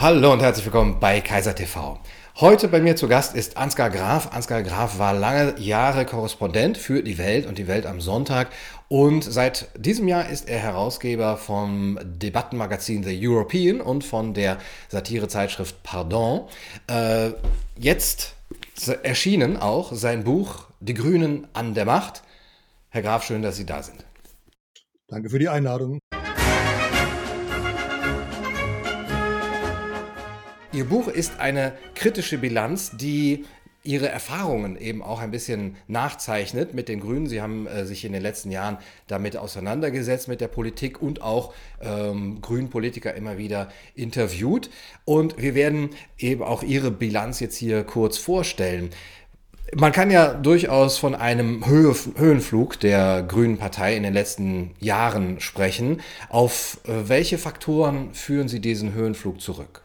Hallo und herzlich willkommen bei Kaiser TV. Heute bei mir zu Gast ist Ansgar Graf. Ansgar Graf war lange Jahre Korrespondent für die Welt und die Welt am Sonntag und seit diesem Jahr ist er Herausgeber vom Debattenmagazin The European und von der Satirezeitschrift Pardon. Äh, jetzt erschienen auch sein Buch Die Grünen an der Macht. Herr Graf, schön, dass Sie da sind. Danke für die Einladung. Ihr Buch ist eine kritische Bilanz, die Ihre Erfahrungen eben auch ein bisschen nachzeichnet mit den Grünen. Sie haben äh, sich in den letzten Jahren damit auseinandergesetzt mit der Politik und auch ähm, Grünen Politiker immer wieder interviewt. Und wir werden eben auch Ihre Bilanz jetzt hier kurz vorstellen. Man kann ja durchaus von einem Höhe, Höhenflug der Grünen Partei in den letzten Jahren sprechen. Auf äh, welche Faktoren führen Sie diesen Höhenflug zurück?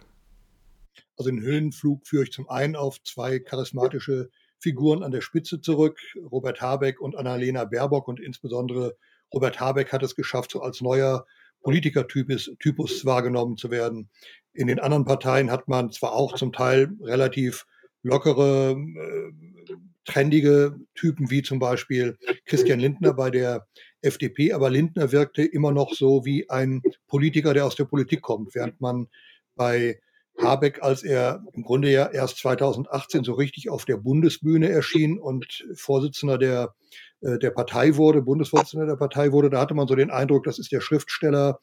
Also den Höhenflug führe ich zum einen auf zwei charismatische Figuren an der Spitze zurück, Robert Habeck und Annalena Baerbock. Und insbesondere Robert Habeck hat es geschafft, so als neuer Politikertypus Typus wahrgenommen zu werden. In den anderen Parteien hat man zwar auch zum Teil relativ lockere, äh, trendige Typen wie zum Beispiel Christian Lindner bei der FDP, aber Lindner wirkte immer noch so wie ein Politiker, der aus der Politik kommt, während man bei Habeck, als er im Grunde ja erst 2018 so richtig auf der Bundesbühne erschien und Vorsitzender der, äh, der Partei wurde, Bundesvorsitzender der Partei wurde, da hatte man so den Eindruck, das ist der Schriftsteller,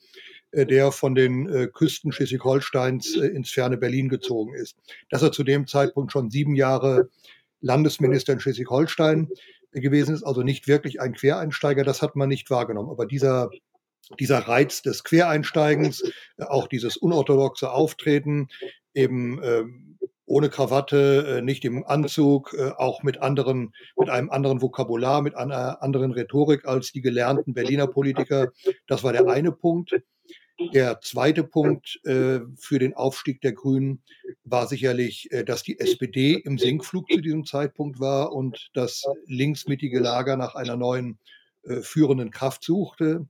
äh, der von den äh, Küsten Schleswig-Holsteins ins ferne Berlin gezogen ist. Dass er zu dem Zeitpunkt schon sieben Jahre Landesminister in Schleswig-Holstein gewesen ist, also nicht wirklich ein Quereinsteiger, das hat man nicht wahrgenommen. Aber dieser dieser Reiz des Quereinsteigens, äh, auch dieses unorthodoxe Auftreten, eben äh, ohne Krawatte, äh, nicht im Anzug, äh, auch mit anderen, mit einem anderen Vokabular, mit einer anderen Rhetorik als die gelernten Berliner Politiker. Das war der eine Punkt. Der zweite Punkt für den Aufstieg der Grünen war sicherlich, dass die SPD im Sinkflug zu diesem Zeitpunkt war und das linksmittige Lager nach einer neuen führenden Kraft suchte.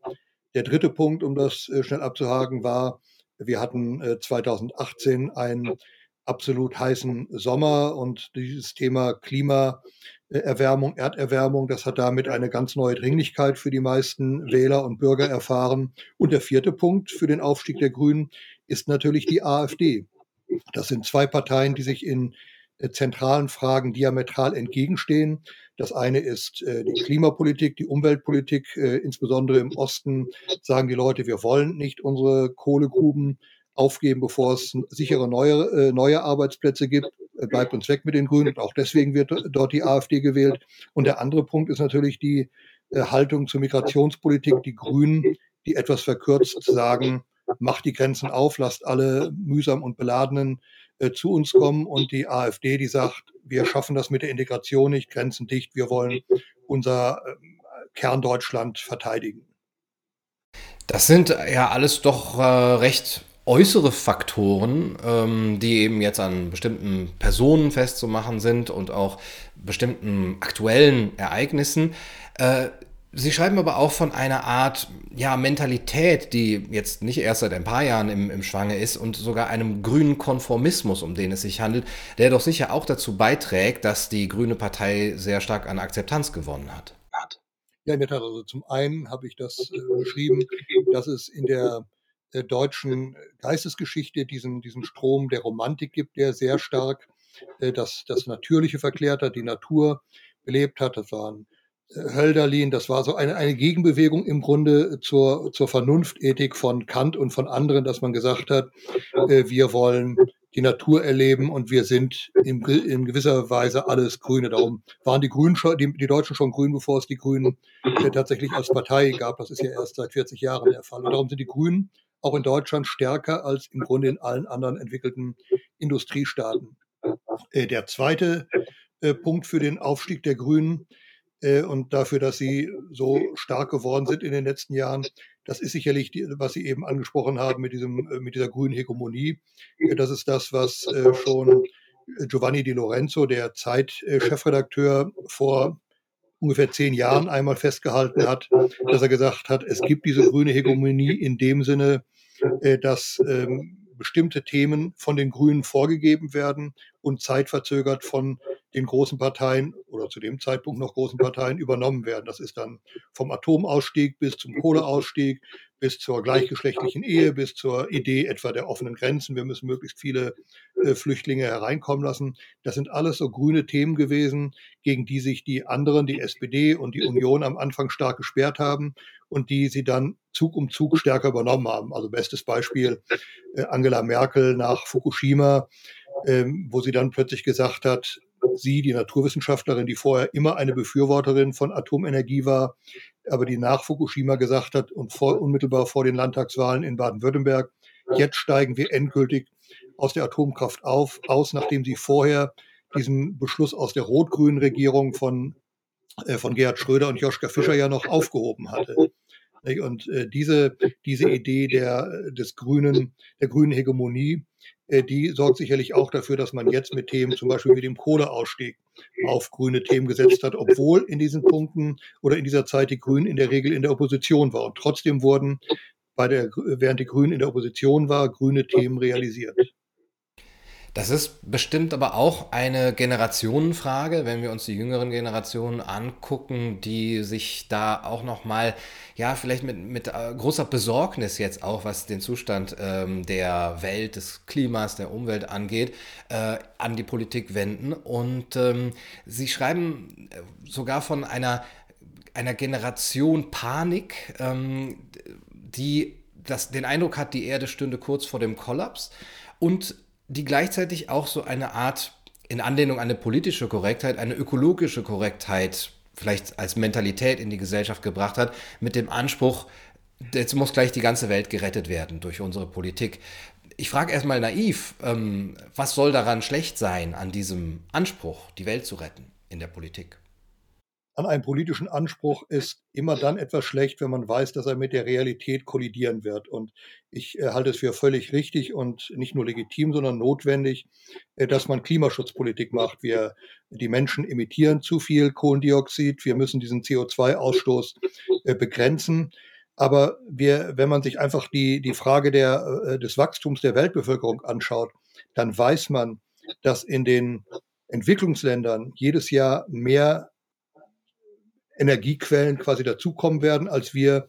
Der dritte Punkt, um das äh, schnell abzuhaken, war, wir hatten 2018 äh, einen absolut heißen Sommer und dieses Thema Klimaerwärmung, Erderwärmung, das hat damit eine ganz neue Dringlichkeit für die meisten Wähler und Bürger erfahren. Und der vierte Punkt für den Aufstieg der Grünen ist natürlich die AfD. Das sind zwei Parteien, die sich in äh, zentralen Fragen diametral entgegenstehen. Das eine ist äh, die Klimapolitik, die Umweltpolitik. Äh, insbesondere im Osten sagen die Leute, wir wollen nicht unsere Kohlegruben aufgeben, bevor es sichere neue, äh, neue Arbeitsplätze gibt. Äh, bleibt uns weg mit den Grünen. Und auch deswegen wird dort die AfD gewählt. Und der andere Punkt ist natürlich die äh, Haltung zur Migrationspolitik. Die Grünen, die etwas verkürzt sagen, macht die Grenzen auf, lasst alle mühsam und beladenen äh, zu uns kommen und die AfD, die sagt, wir schaffen das mit der Integration nicht, Grenzen dicht, wir wollen unser äh, Kerndeutschland verteidigen. Das sind ja alles doch äh, recht äußere Faktoren, ähm, die eben jetzt an bestimmten Personen festzumachen sind und auch bestimmten aktuellen Ereignissen. Sie schreiben aber auch von einer Art ja, Mentalität, die jetzt nicht erst seit ein paar Jahren im, im Schwange ist und sogar einem grünen Konformismus, um den es sich handelt, der doch sicher auch dazu beiträgt, dass die Grüne Partei sehr stark an Akzeptanz gewonnen hat. Ja, in der Tat. Also zum einen habe ich das äh, beschrieben, dass es in der äh, deutschen Geistesgeschichte diesen, diesen Strom der Romantik gibt, der sehr stark äh, das, das Natürliche verklärt hat, die Natur belebt hat. Das waren Hölderlin, das war so eine, eine Gegenbewegung im Grunde zur, zur Vernunftethik von Kant und von anderen, dass man gesagt hat, äh, wir wollen die Natur erleben und wir sind in, in gewisser Weise alles Grüne. Darum waren die Grünen schon, die, die Deutschen schon grün, bevor es die Grünen äh, tatsächlich als Partei gab. Das ist ja erst seit 40 Jahren der Fall. Und darum sind die Grünen auch in Deutschland stärker als im Grunde in allen anderen entwickelten Industriestaaten. Äh, der zweite äh, Punkt für den Aufstieg der Grünen äh, und dafür, dass sie so stark geworden sind in den letzten Jahren. Das ist sicherlich, die, was Sie eben angesprochen haben mit, diesem, äh, mit dieser grünen Hegemonie. Äh, das ist das, was äh, schon Giovanni Di Lorenzo, der Zeit-Chefredakteur, vor ungefähr zehn Jahren einmal festgehalten hat, dass er gesagt hat, es gibt diese grüne Hegemonie in dem Sinne, dass ähm, bestimmte Themen von den Grünen vorgegeben werden und zeitverzögert von den großen Parteien oder zu dem Zeitpunkt noch großen Parteien übernommen werden. Das ist dann vom Atomausstieg bis zum Kohleausstieg, bis zur gleichgeschlechtlichen Ehe, bis zur Idee etwa der offenen Grenzen. Wir müssen möglichst viele äh, Flüchtlinge hereinkommen lassen. Das sind alles so grüne Themen gewesen, gegen die sich die anderen, die SPD und die Union am Anfang stark gesperrt haben und die sie dann Zug um Zug stärker übernommen haben. Also bestes Beispiel äh, Angela Merkel nach Fukushima, ähm, wo sie dann plötzlich gesagt hat, sie, die Naturwissenschaftlerin, die vorher immer eine Befürworterin von Atomenergie war, aber die nach Fukushima gesagt hat und vor, unmittelbar vor den Landtagswahlen in Baden-Württemberg, jetzt steigen wir endgültig aus der Atomkraft auf, aus, nachdem sie vorher diesen Beschluss aus der rot-grünen Regierung von, äh, von Gerhard Schröder und Joschka Fischer ja noch aufgehoben hatte. Und äh, diese, diese Idee der, des grünen, der grünen Hegemonie, die sorgt sicherlich auch dafür, dass man jetzt mit Themen zum Beispiel wie dem Kohleausstieg auf grüne Themen gesetzt hat, obwohl in diesen Punkten oder in dieser Zeit die Grünen in der Regel in der Opposition waren. Und trotzdem wurden bei der, während die Grünen in der Opposition war, grüne Themen realisiert. Das ist bestimmt aber auch eine Generationenfrage, wenn wir uns die jüngeren Generationen angucken, die sich da auch noch mal, ja, vielleicht mit, mit äh, großer Besorgnis jetzt auch, was den Zustand ähm, der Welt, des Klimas, der Umwelt angeht, äh, an die Politik wenden. Und ähm, sie schreiben äh, sogar von einer, einer Generation Panik, ähm, die das, den Eindruck hat, die Erde stünde kurz vor dem Kollaps. Und die gleichzeitig auch so eine Art, in Anlehnung an eine politische Korrektheit, eine ökologische Korrektheit vielleicht als Mentalität in die Gesellschaft gebracht hat, mit dem Anspruch, jetzt muss gleich die ganze Welt gerettet werden durch unsere Politik. Ich frage erstmal naiv, ähm, was soll daran schlecht sein an diesem Anspruch, die Welt zu retten in der Politik? An einem politischen Anspruch ist immer dann etwas schlecht, wenn man weiß, dass er mit der Realität kollidieren wird. Und ich äh, halte es für völlig richtig und nicht nur legitim, sondern notwendig, äh, dass man Klimaschutzpolitik macht. Wir, die Menschen emittieren zu viel Kohlendioxid. Wir müssen diesen CO2-Ausstoß äh, begrenzen. Aber wir, wenn man sich einfach die, die Frage der, äh, des Wachstums der Weltbevölkerung anschaut, dann weiß man, dass in den Entwicklungsländern jedes Jahr mehr Energiequellen quasi dazukommen werden, als wir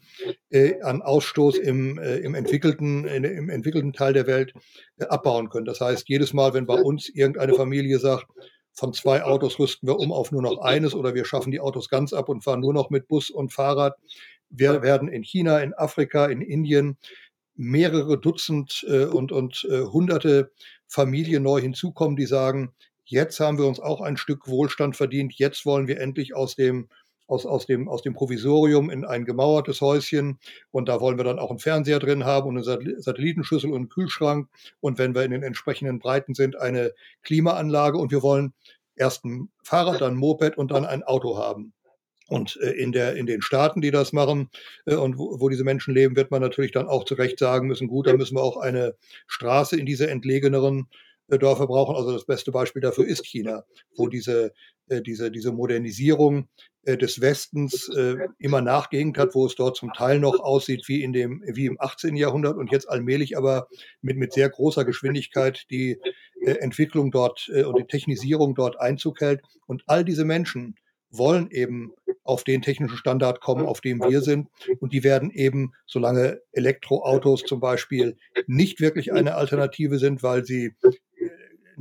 äh, an Ausstoß im, äh, im, entwickelten, in, im entwickelten Teil der Welt äh, abbauen können. Das heißt, jedes Mal, wenn bei uns irgendeine Familie sagt, von zwei Autos rüsten wir um auf nur noch eines oder wir schaffen die Autos ganz ab und fahren nur noch mit Bus und Fahrrad. Wir werden in China, in Afrika, in Indien mehrere Dutzend äh, und, und äh, hunderte Familien neu hinzukommen, die sagen, jetzt haben wir uns auch ein Stück Wohlstand verdient, jetzt wollen wir endlich aus dem aus, aus, dem, aus dem Provisorium in ein gemauertes Häuschen. Und da wollen wir dann auch einen Fernseher drin haben und eine Satellitenschüssel und einen Kühlschrank. Und wenn wir in den entsprechenden Breiten sind, eine Klimaanlage. Und wir wollen erst ein Fahrrad, dann ein Moped und dann ein Auto haben. Und äh, in, der, in den Staaten, die das machen äh, und wo, wo, diese Menschen leben, wird man natürlich dann auch zu Recht sagen müssen, gut, da müssen wir auch eine Straße in diese entlegeneren Dörfer brauchen. Also das beste Beispiel dafür ist China, wo diese, äh, diese, diese Modernisierung äh, des Westens immer nachgehängt hat, wo es dort zum Teil noch aussieht wie, in dem, wie im 18. Jahrhundert und jetzt allmählich aber mit, mit sehr großer Geschwindigkeit die Entwicklung dort und die Technisierung dort Einzug hält. Und all diese Menschen wollen eben auf den technischen Standard kommen, auf dem wir sind. Und die werden eben, solange Elektroautos zum Beispiel nicht wirklich eine Alternative sind, weil sie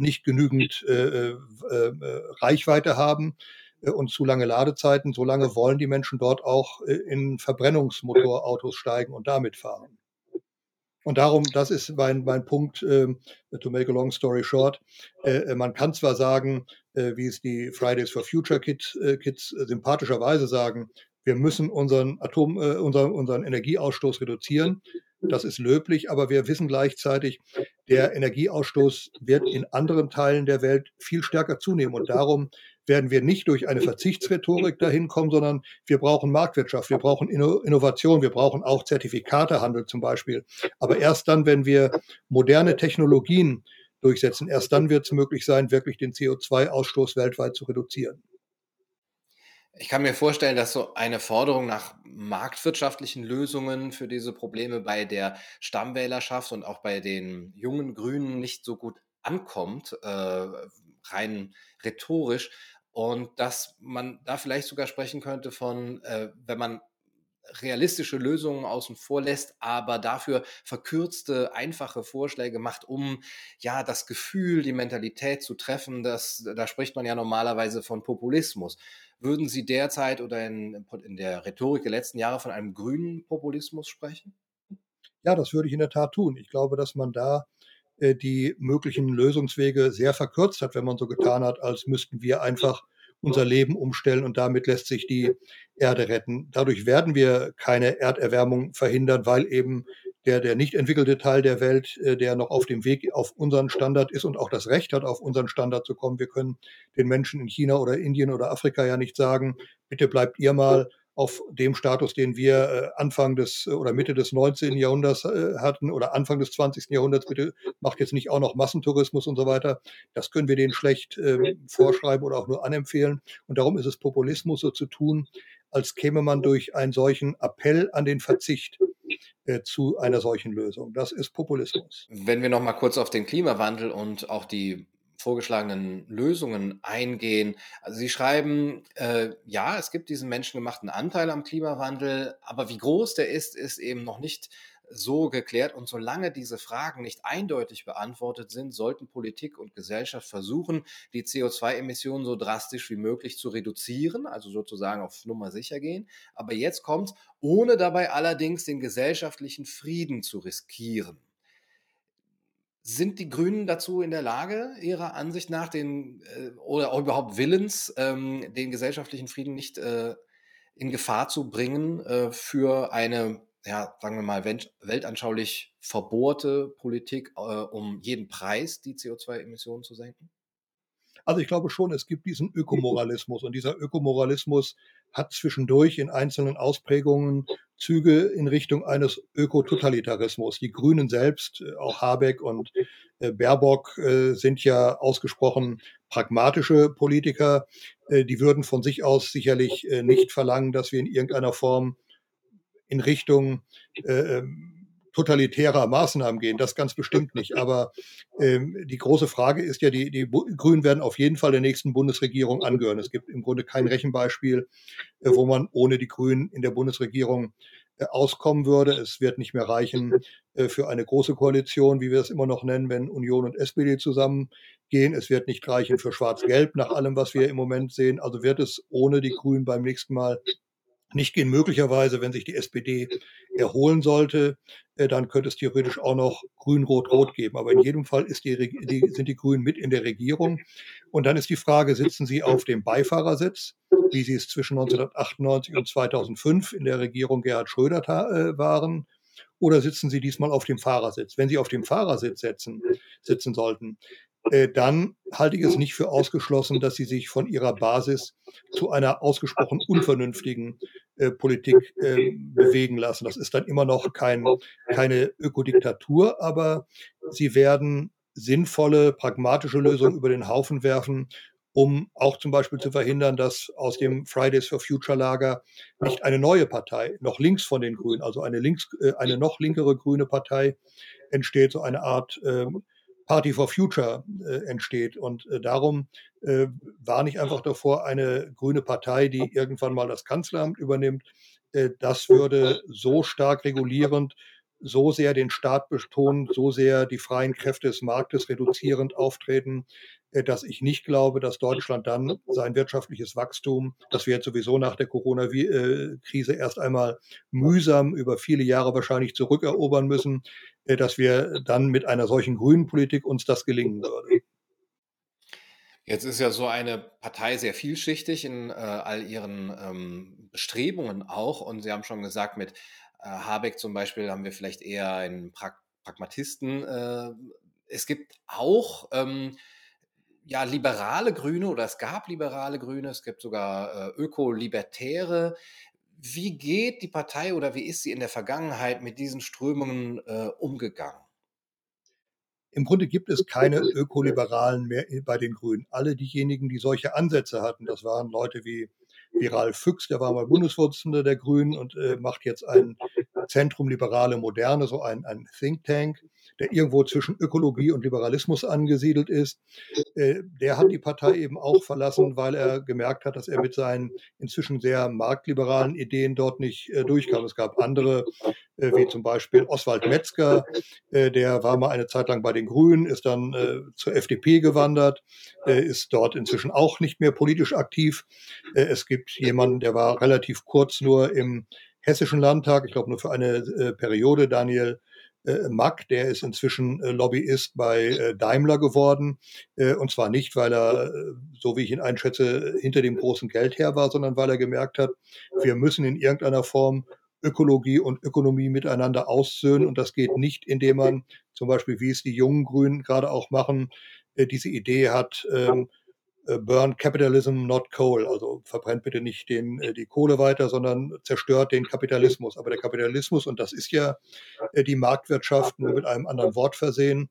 nicht genügend äh, äh, äh, Reichweite haben äh, und zu lange Ladezeiten, solange wollen die Menschen dort auch äh, in Verbrennungsmotorautos steigen und damit fahren. Und darum, das ist mein, mein Punkt, äh, to make a long story short. Äh, man kann zwar sagen, äh, wie es die Fridays for Future Kids, äh, Kids sympathischerweise sagen, wir müssen unseren Atom, äh, unseren, unseren Energieausstoß reduzieren. Das ist löblich, aber wir wissen gleichzeitig, der Energieausstoß wird in anderen Teilen der Welt viel stärker zunehmen. Und darum werden wir nicht durch eine Verzichtsrhetorik dahin kommen, sondern wir brauchen Marktwirtschaft, wir brauchen Innovation, wir brauchen auch Zertifikatehandel zum Beispiel. Aber erst dann, wenn wir moderne Technologien durchsetzen, erst dann wird es möglich sein, wirklich den CO2-Ausstoß weltweit zu reduzieren. Ich kann mir vorstellen, dass so eine Forderung nach marktwirtschaftlichen Lösungen für diese Probleme bei der Stammwählerschaft und auch bei den jungen Grünen nicht so gut ankommt, äh, rein rhetorisch. Und dass man da vielleicht sogar sprechen könnte von, äh, wenn man realistische Lösungen außen vor lässt, aber dafür verkürzte, einfache Vorschläge macht, um ja das Gefühl, die Mentalität zu treffen. Das, da spricht man ja normalerweise von Populismus. Würden Sie derzeit oder in, in der Rhetorik der letzten Jahre von einem grünen Populismus sprechen? Ja, das würde ich in der Tat tun. Ich glaube, dass man da äh, die möglichen Lösungswege sehr verkürzt hat, wenn man so getan hat, als müssten wir einfach unser Leben umstellen und damit lässt sich die Erde retten. Dadurch werden wir keine Erderwärmung verhindern, weil eben der, der nicht entwickelte Teil der Welt, äh, der noch auf dem Weg auf unseren Standard ist und auch das Recht hat, auf unseren Standard zu kommen. Wir können den Menschen in China oder Indien oder Afrika ja nicht sagen, bitte bleibt ihr mal auf dem Status, den wir äh, Anfang des äh, oder Mitte des 19. Jahrhunderts hatten oder Anfang des 20. Jahrhunderts, bitte macht jetzt nicht auch noch Massentourismus und so weiter. Das können wir denen schlecht äh, vorschreiben oder auch nur anempfehlen. Und darum ist es Populismus, so zu tun, als käme man durch einen solchen Appell an den Verzicht äh, zu einer solchen Lösung. Das ist Populismus. Wenn wir noch mal kurz auf den Klimawandel und auch die vorgeschlagenen Lösungen eingehen. Also Sie schreiben, äh, ja, es gibt diesen menschengemachten Anteil am Klimawandel, aber wie groß der ist, ist eben noch nicht so geklärt. Und solange diese Fragen nicht eindeutig beantwortet sind, sollten Politik und Gesellschaft versuchen, die CO2-Emissionen so drastisch wie möglich zu reduzieren, also sozusagen auf Nummer sicher gehen. Aber jetzt kommt, ohne dabei allerdings den gesellschaftlichen Frieden zu riskieren. Sind die Grünen dazu in der Lage, ihrer Ansicht nach, den äh, oder auch überhaupt willens, ähm, den gesellschaftlichen Frieden nicht äh, in Gefahr zu bringen äh, für eine, ja, sagen wir mal, weltanschaulich verbohrte Politik, äh, um jeden Preis die CO2-Emissionen zu senken? Also ich glaube schon, es gibt diesen Ökomoralismus und dieser Ökomoralismus hat zwischendurch in einzelnen Ausprägungen Züge in Richtung eines Ökototalitarismus. Die Grünen selbst, äh, auch Habeck und äh, Baerbock äh, sind ja ausgesprochen pragmatische Politiker. Die würden von sich aus sicherlich nicht verlangen, dass wir in irgendeiner Form in Richtung ähm, totalitärer Maßnahmen gehen. Das ganz bestimmt nicht. Aber ähm, die große Frage ist ja, die, die Grünen werden auf jeden Fall der nächsten Bundesregierung angehören. Es gibt im Grunde kein Rechenbeispiel, äh, wo man ohne die Grünen in der Bundesregierung äh, auskommen würde. Es wird nicht mehr reichen äh, für eine große Koalition, wie wir es immer noch nennen, wenn Union und SPD zusammengehen. Es wird nicht reichen für Schwarz-Gelb nach allem, was wir im Moment sehen. Also wird es ohne die Grünen beim nächsten Mal nicht gehen. Möglicherweise, wenn sich die SPD erholen sollte, äh, dann könnte es theoretisch auch noch Grün-Rot-Rot geben. Aber in jedem Fall die, die, sind die Grünen mit in der Regierung. Und dann ist die Frage, sitzen sie auf dem Beifahrersitz, wie sie es zwischen 1998 und 2005 in der Regierung Gerhard Schröder äh, waren, oder sitzen sie diesmal auf dem Fahrersitz? Wenn sie auf dem Fahrersitz sitzen, sitzen sollten, äh, dann halte ich es nicht für ausgeschlossen, dass sie sich von ihrer Basis zu einer ausgesprochen unvernünftigen äh, Politik äh, bewegen lassen. Das ist dann immer noch kein, keine Ökodiktatur, aber sie werden sinnvolle, pragmatische Lösungen über den Haufen werfen, um auch zum Beispiel zu verhindern, dass aus dem Fridays for Future Lager nicht eine neue Partei, noch links von den Grünen, also eine, links, äh, eine noch linkere grüne Partei entsteht, so eine Art ähm, Party for Future äh, entsteht. Und äh, darum äh, warne ich einfach davor, eine grüne Partei, die irgendwann mal das Kanzleramt übernimmt. Äh, das würde so stark regulierend, so sehr den Staat betonen, so sehr die freien Kräfte des Marktes reduzierend auftreten, dass ich nicht glaube, dass Deutschland dann sein wirtschaftliches Wachstum, das wir jetzt sowieso nach der Corona-Krise erst einmal mühsam über viele Jahre wahrscheinlich zurückerobern müssen, äh, dass wir dann mit einer solchen grünen Politik uns das gelingen würde. Jetzt ist ja so eine Partei sehr vielschichtig in äh, all ihren ähm, Bestrebungen auch. Und Sie haben schon gesagt, mit äh, Habeck zum Beispiel haben wir vielleicht eher einen pra Pragmatisten. Äh, es gibt auch ähm, ja, liberale Grüne oder es gab liberale Grüne, es gibt sogar äh, Öko-Libertäre. Wie geht die Partei oder wie ist sie in der Vergangenheit mit diesen Strömungen äh, umgegangen? Im Grunde gibt es keine Ökoliberalen mehr bei den Grünen. Alle diejenigen, die solche Ansätze hatten, das waren Leute wie wie Ralf Füchs, der war mal Bundesvorsitzender der Grünen und äh, macht jetzt ein Zentrum Liberale Moderne, so ein, ein Think Tank der irgendwo zwischen Ökologie und Liberalismus angesiedelt ist, äh, der hat die Partei eben auch verlassen, weil er gemerkt hat, dass er mit seinen inzwischen sehr marktliberalen Ideen dort nicht äh, durchkam. Es gab andere, äh, wie zum Beispiel Oswald Metzger, der war mal eine Zeit lang bei den Grünen, ist dann zur FDP gewandert, ist dort inzwischen auch nicht mehr politisch aktiv. es gibt jemanden, der war relativ kurz nur im Hessischen Landtag, ich glaube nur für eine Periode, Daniel äh, Mack, der ist inzwischen äh, Lobbyist bei äh, Daimler geworden. Äh, und zwar nicht, weil er, äh, so wie ich ihn einschätze, hinter dem großen Geld her war, sondern weil er gemerkt hat, wir müssen in irgendeiner Form Ökologie und Ökonomie miteinander aussöhnen. Und das geht nicht, indem man zum Beispiel, wie es die jungen Grünen gerade auch machen, äh, diese Idee hat, ähm, äh, burn Capitalism, not coal. Also verbrennt bitte nicht den, äh, die Kohle weiter, sondern zerstört den Kapitalismus. Aber der Kapitalismus, und das ist ja äh, die Marktwirtschaft, nur mit einem anderen Wort versehen,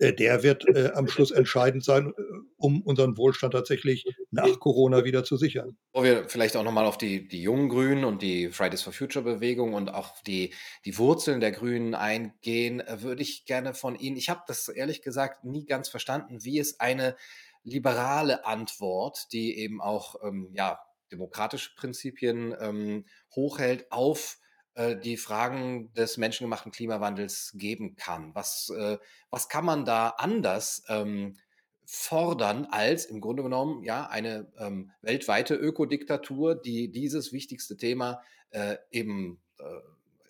der wird am Schluss entscheidend sein, um unseren Wohlstand tatsächlich nach Corona wieder zu sichern. Wo wir vielleicht auch nochmal auf die, die jungen Grünen und die Fridays for Future Bewegung und auch die, die Wurzeln der Grünen eingehen, würde ich gerne von Ihnen, ich habe das ehrlich gesagt nie ganz verstanden, wie es eine liberale Antwort, die eben auch ähm, ja, demokratische Prinzipien ähm, hochhält auf äh, die Fragen des menschengemachten Klimawandels geben kann. Was, äh, was kann man da anders ähm, fordern als im Grunde genommen ja eine ähm, weltweite Ökodiktatur, die dieses wichtigste Thema äh, eben äh,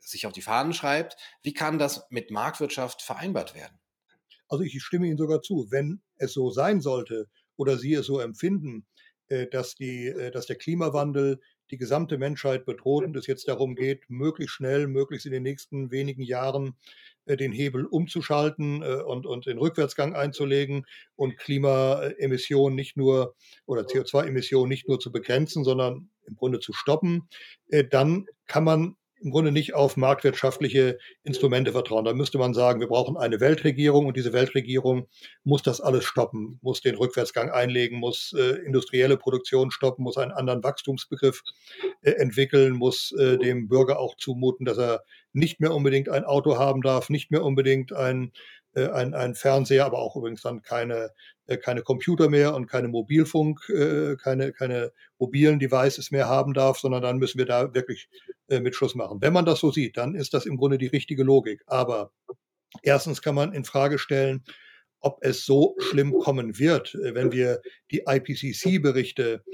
sich auf die Fahnen schreibt? Wie kann das mit Marktwirtschaft vereinbart werden? Also ich stimme Ihnen sogar zu, wenn es so sein sollte oder Sie es so empfinden, äh, dass, die, äh, dass der Klimawandel die gesamte Menschheit bedroht und es jetzt darum geht, möglichst schnell, möglichst in den nächsten wenigen Jahren äh, den Hebel umzuschalten und, und den Rückwärtsgang einzulegen und Klimaemissionen nicht nur oder CO2-Emissionen nicht nur zu begrenzen, sondern im Grunde zu stoppen, dann kann man im Grunde nicht auf marktwirtschaftliche Instrumente vertrauen. Da müsste man sagen, wir brauchen eine Weltregierung und diese Weltregierung muss das alles stoppen, muss den Rückwärtsgang einlegen, muss äh, industrielle Produktion stoppen, muss einen anderen Wachstumsbegriff äh, entwickeln, muss äh, dem Bürger auch zumuten, dass er nicht mehr unbedingt ein Auto haben darf, nicht mehr unbedingt ein, äh, ein, ein Fernseher, aber auch übrigens dann keine äh, keine Computer mehr und keine Mobilfunk, äh, keine, keine mobilen Devices mehr haben darf, sondern dann müssen wir da wirklich äh, mit Schluss machen. Wenn man das so sieht, dann ist das im Grunde die richtige Logik. Aber erstens kann man in Frage stellen, ob es so schlimm kommen wird, wenn wir die IPCC-Berichte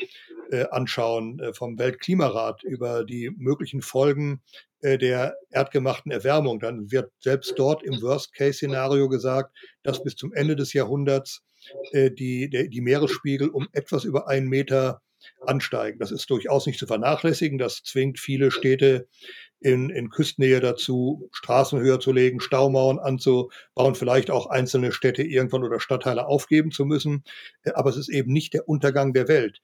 anschauen vom Weltklimarat über die möglichen Folgen der erdgemachten Erwärmung, dann wird selbst dort im Worst-Case-Szenario gesagt, dass bis zum Ende des Jahrhunderts äh, die, die Meeresspiegel um etwas über einen Meter ansteigen. Das ist durchaus nicht zu vernachlässigen. Das zwingt viele Städte in, in Küstennähe dazu, Straßen höher zu legen, Staumauern anzubauen, vielleicht auch einzelne Städte irgendwann oder Stadtteile aufgeben zu müssen. Äh, aber es ist eben nicht der Untergang der Welt.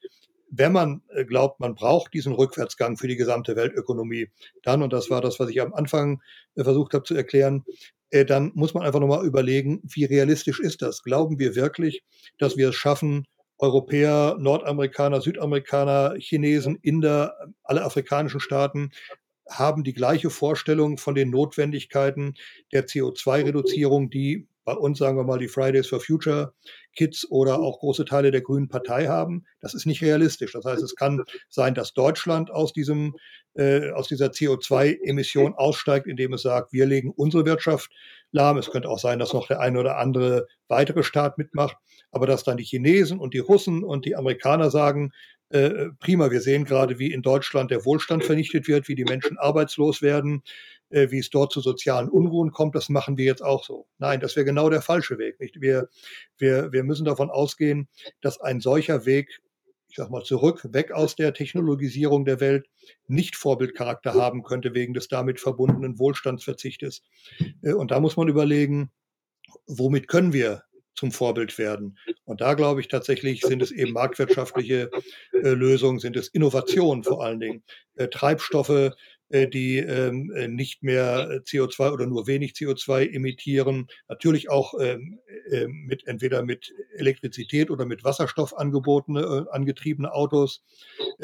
Wenn man äh, glaubt, man braucht diesen Rückwärtsgang für die gesamte Weltökonomie, dann, und das war das, was ich am Anfang versucht habe zu erklären, äh, dann muss man einfach nochmal überlegen, wie realistisch ist das? Glauben wir wirklich, dass wir es schaffen, Europäer, Nordamerikaner, Südamerikaner, Chinesen, Inder, alle afrikanischen Staaten haben die gleiche Vorstellung von den Notwendigkeiten der CO2-Reduzierung, die bei uns, sagen wir mal, die Fridays for Future Kids oder auch große Teile der Grünen Partei haben. Das ist nicht realistisch. Das heißt, es kann sein, dass Deutschland aus diesem äh, aus dieser CO2-Emission aussteigt, indem es sagt, wir legen unsere Wirtschaft lahm. Es könnte auch sein, dass noch der eine oder andere weitere Staat mitmacht, aber dass dann die Chinesen und die Russen und die Amerikaner sagen, äh, prima, wir sehen gerade, wie in Deutschland der Wohlstand vernichtet wird, wie die Menschen arbeitslos werden, äh, wie es dort zu sozialen Unruhen kommt, das machen wir jetzt auch so. Nein, das wäre genau der falsche Weg. Nicht? Wir, wir, wir müssen davon ausgehen, dass ein solcher Weg, ich sag mal, zurück, weg aus der Technologisierung der Welt, nicht Vorbildcharakter haben könnte wegen des damit verbundenen Wohlstandsverzichtes. Äh, und da muss man überlegen, womit können wir zum Vorbild werden. Und da glaube ich tatsächlich, sind es eben marktwirtschaftliche äh, Lösungen, sind es Innovationen vor allen Dingen, äh, Treibstoffe, die ähm, äh, nicht mehr äh, CO2 oder nur wenig CO2 emittieren. Natürlich auch ähm, mit entweder mit Elektrizität oder mit Wasserstoff angebotene, angetriebene Autos.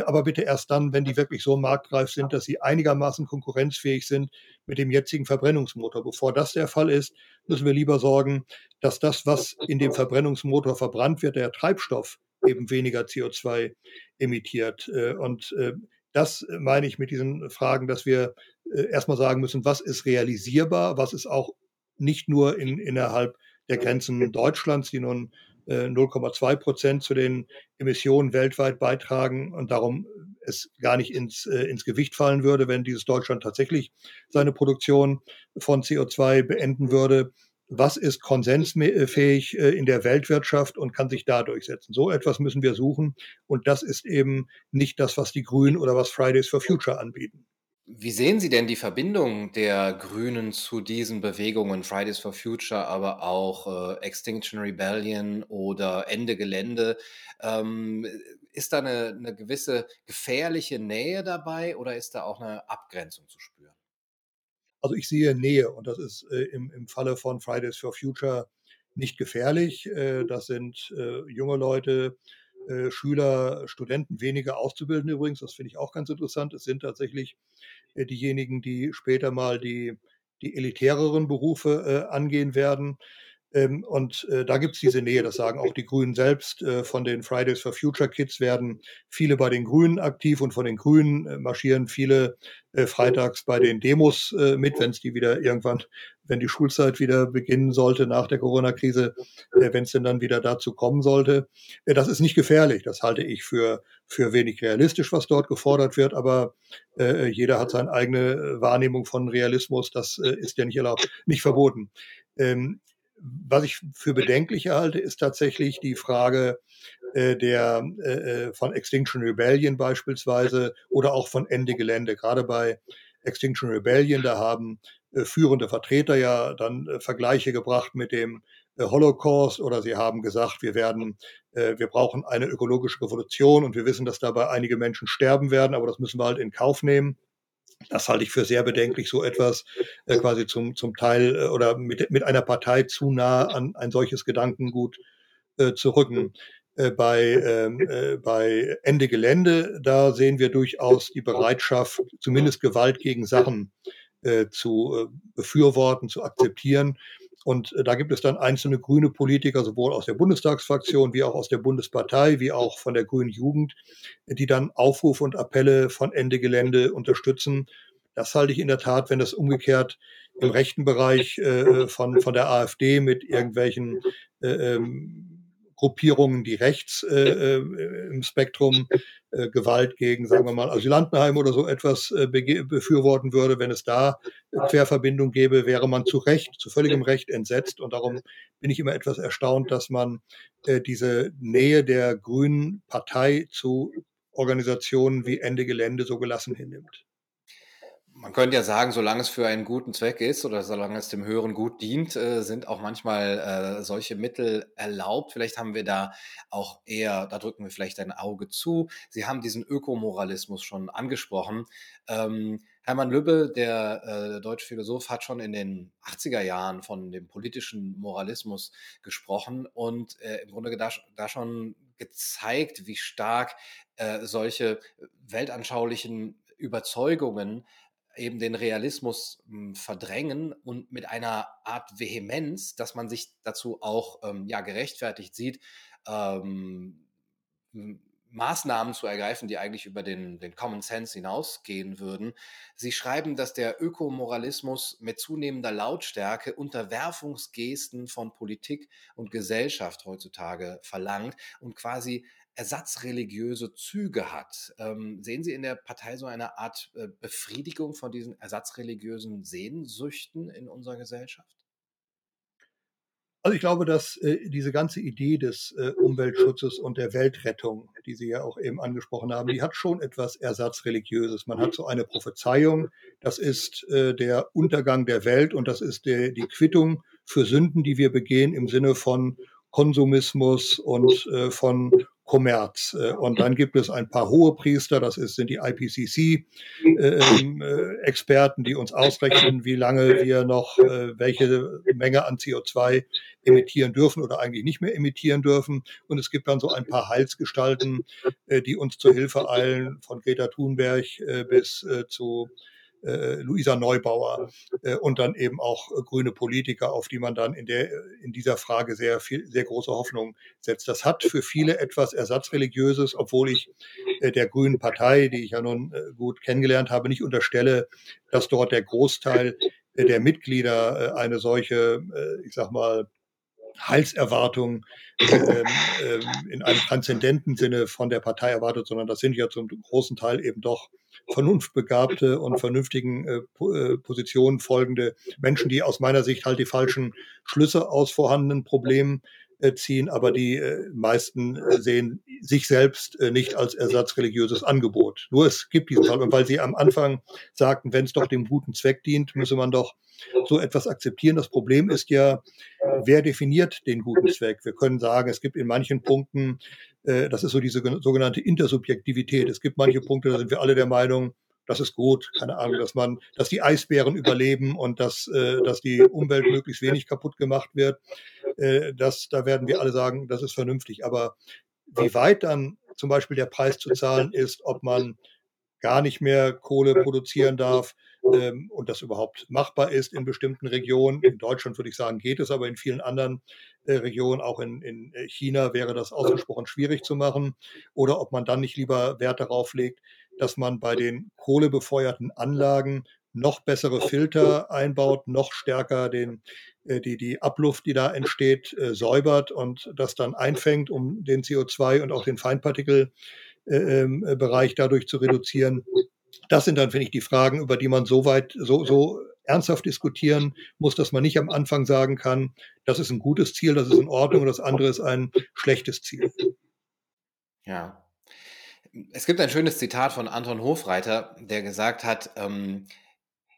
Aber bitte erst dann, wenn die wirklich so marktreif sind, dass sie einigermaßen konkurrenzfähig sind mit dem jetzigen Verbrennungsmotor. Bevor das der Fall ist, müssen wir lieber sorgen, dass das, was in dem Verbrennungsmotor verbrannt wird, der Treibstoff, eben weniger CO2 emittiert. Und das meine ich mit diesen Fragen, dass wir äh, erstmal sagen müssen, was ist realisierbar, was ist auch nicht nur in, innerhalb der Grenzen Deutschlands, die nun 0,2 äh, Prozent zu den Emissionen weltweit beitragen und darum es gar nicht ins, äh, ins Gewicht fallen würde, wenn dieses Deutschland tatsächlich seine Produktion von CO2 beenden würde, was ist konsensfähig äh, in der Weltwirtschaft und kann sich da durchsetzen. So etwas müssen wir suchen und das ist eben nicht das, was die Grünen oder was Fridays for Future anbieten. Wie sehen Sie denn die Verbindung der Grünen zu diesen Bewegungen, Fridays for Future, aber auch äh, Extinction Rebellion oder Ende Gelände? Ähm, ist da eine, eine gewisse gefährliche Nähe dabei oder ist da auch eine Abgrenzung zu spüren? Also ich sehe Nähe und das ist äh, im, im Falle von Fridays for Future nicht gefährlich. Äh, das sind äh, junge Leute, äh, Schüler, Studenten, weniger Auszubildende übrigens. Das finde ich auch ganz interessant. Es sind tatsächlich äh, diejenigen, die später mal die, die elitäreren Berufe äh, angehen werden. Ähm, und äh, da gibt es diese Nähe, das sagen auch die Grünen selbst. Äh, von den Fridays for Future Kids werden viele bei den Grünen aktiv und von den Grünen äh, marschieren viele äh, freitags bei den Demos äh, mit, wenn es die wieder irgendwann, wenn die Schulzeit wieder beginnen sollte nach der Corona-Krise, äh, wenn es denn dann wieder dazu kommen sollte. das ist nicht gefährlich, das halte ich für, für wenig realistisch, was dort gefordert wird, aber jeder hat seine eigene Wahrnehmung von Realismus, das ist ja nicht erlaubt, nicht verboten. Ähm, was ich für bedenklich halte, ist tatsächlich die Frage äh, der äh, äh, von Extinction Rebellion beispielsweise oder auch von Ende Gelände. Gerade bei Extinction Rebellion, da haben äh, führende Vertreter ja dann äh, Vergleiche gebracht mit dem äh, Holocaust oder sie haben gesagt, wir werden, wir brauchen eine ökologische Revolution und wir wissen, dass dabei einige Menschen sterben werden, aber das müssen wir halt in Kauf nehmen. Das halte ich für sehr bedenklich, so etwas äh, quasi zum, zum Teil äh, oder mit, mit einer Partei zu nah an ein solches Gedankengut äh, zu rücken. Äh, bei, ähm, äh, bei Ende Gelände, da sehen wir durchaus die Bereitschaft, zumindest Gewalt gegen Sachen äh, zu äh, befürworten, zu akzeptieren. Und äh, da gibt es dann einzelne grüne Politiker, sowohl aus der Bundestagsfraktion wie auch aus der Bundespartei, wie auch von der grünen Jugend, die dann Aufrufe und Appelle von Ende Gelände unterstützen. Das halte ich in der Tat, wenn das umgekehrt im rechten Bereich äh, von, von der AfD mit irgendwelchen äh, ähm, Gruppierungen, die rechts äh, äh, im Spektrum äh, Gewalt gegen, sagen wir mal, Asylantenheim oder so etwas äh, befürworten würde. Wenn es da Querverbindung gäbe, wäre man zu Recht, zu völligem Recht entsetzt. Und darum bin ich immer etwas erstaunt, dass man äh, diese Nähe der Grünen Partei zu Organisationen wie Ende Gelände so gelassen hinnimmt man könnte ja sagen, solange es für einen guten Zweck ist oder solange es dem höheren Gut dient, äh, sind auch manchmal äh, solche Mittel erlaubt. Vielleicht haben wir da auch eher, da drücken wir vielleicht ein Auge zu. Sie haben diesen Ökomoralismus schon angesprochen. Ähm, Hermann Lübbe, der äh, deutsche Philosoph, hat schon in den 80er Jahren von dem politischen Moralismus gesprochen und äh, im Grunde da, da, schon gezeigt, wie stark äh, solche weltanschaulichen Überzeugungen eben den Realismus hm, verdrängen und mit einer Art Vehemenz, dass man sich dazu auch ähm, ja gerechtfertigt sieht, ähm, Maßnahmen zu ergreifen, die eigentlich über den, den Common Sense hinausgehen würden. Sie schreiben, dass der Ökomoralismus mit zunehmender Lautstärke Unterwerfungsgesten von Politik und Gesellschaft heutzutage verlangt und quasi ersatzreligiöse Züge hat. Ähm, sehen Sie in der Partei so eine Art äh, Befriedigung von diesen ersatzreligiösen Sehnsüchten in unserer Gesellschaft? Also ich glaube, dass äh, diese ganze Idee des äh, Umweltschutzes und der Weltrettung, die Sie ja auch eben angesprochen haben, die hat schon etwas Ersatzreligiöses. Man hat so eine Prophezeiung, das ist äh, der Untergang der Welt und das ist der, die Quittung für Sünden, die wir begehen im Sinne von Konsumismus und äh, von Kommerz. Äh, und dann gibt es ein paar hohe Priester, das ist, sind die IPCC-Experten, äh, ähm, die uns ausrechnen, wie lange wir noch äh, welche Menge an CO2 emittieren dürfen oder eigentlich nicht mehr emittieren dürfen. Und es gibt dann so ein paar Heilsgestalten, die uns zur Hilfe eilen, von Greta Thunberg bis zu äh, Luisa Neubauer äh, und dann eben auch äh, grüne Politiker, auf die man dann in, der, in dieser Frage sehr, viel, sehr große Hoffnung setzt. Das hat für viele etwas Ersatzreligiöses, obwohl ich äh, der Grünen Partei, die ich ja nun äh, gut kennengelernt habe, nicht unterstelle, dass dort der Großteil äh, der Mitglieder eine solche, ich sag mal, Heilserwartung ähm, ähm, in einem transzendenten Sinne von der Partei erwartet, sondern das sind ja zum großen Teil eben doch vernunftbegabte und vernünftigen äh, äh, Positionen folgende Menschen, die aus meiner Sicht halt die falschen Schlüsse aus vorhandenen Problemen ziehen, aber die äh, meisten äh, sehen sich selbst äh, nicht als ersatzreligiöses Angebot. Nur es gibt diesen Fall. Und weil Sie am Anfang sagten, wenn es doch dem guten Zweck dient, müsse man doch so etwas akzeptieren. Das Problem ist ja, wer definiert den guten Zweck? Wir können sagen, es gibt in manchen Punkten, äh, das ist so diese sogenannte Intersubjektivität. Es gibt manche Punkte, da sind wir alle der Meinung, das ist gut, keine Ahnung, dass man, dass die Eisbären überleben und dass, äh, dass die Umwelt möglichst wenig kaputt gemacht wird. Äh, das, da werden wir alle sagen, das ist vernünftig. Aber wie weit dann zum Beispiel der Preis zu zahlen ist, ob man gar nicht mehr Kohle produzieren darf, ähm, und das überhaupt machbar ist in bestimmten Regionen. In Deutschland würde ich sagen, geht es, aber in vielen anderen äh, Regionen, auch in, in äh, China, wäre das ausgesprochen schwierig zu machen. Oder ob man dann nicht lieber Wert darauf legt, dass man bei den kohlebefeuerten Anlagen noch bessere Filter einbaut, noch stärker den, äh, die, die Abluft, die da entsteht, äh, säubert und das dann einfängt, um den CO2 und auch den Feinpartikelbereich äh, dadurch zu reduzieren. Das sind dann, finde ich, die Fragen, über die man so weit, so, so ernsthaft diskutieren muss, dass man nicht am Anfang sagen kann, das ist ein gutes Ziel, das ist in Ordnung und das andere ist ein schlechtes Ziel. Ja. Es gibt ein schönes Zitat von Anton Hofreiter, der gesagt hat, ähm,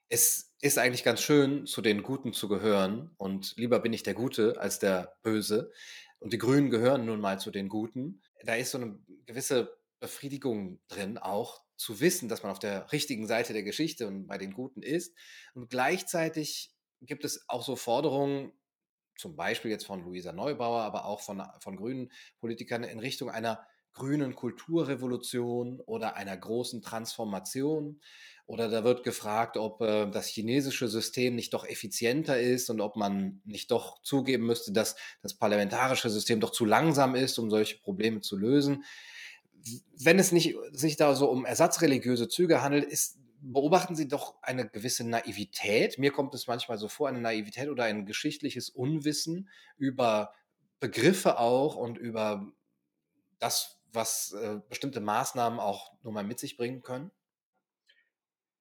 es ist eigentlich ganz schön, zu den Guten zu gehören und lieber bin ich der Gute als der Böse. Und die Grünen gehören nun mal zu den Guten. Da ist so eine gewisse Befriedigung drin, auch zu wissen, dass man auf der richtigen Seite der Geschichte und bei den Guten ist. Und gleichzeitig gibt es auch so Forderungen, zum Beispiel jetzt von Luisa Neubauer, aber auch von, von grünen Politikern in Richtung einer grünen Kulturrevolution oder einer großen Transformation. Oder da wird gefragt, ob äh, das chinesische System nicht doch effizienter ist und ob man nicht doch zugeben müsste, dass das parlamentarische System doch zu langsam ist, um solche Probleme zu lösen wenn es nicht sich da so um ersatzreligiöse Züge handelt, ist, beobachten Sie doch eine gewisse Naivität. Mir kommt es manchmal so vor, eine Naivität oder ein geschichtliches Unwissen über Begriffe auch und über das, was äh, bestimmte Maßnahmen auch nur mal mit sich bringen können?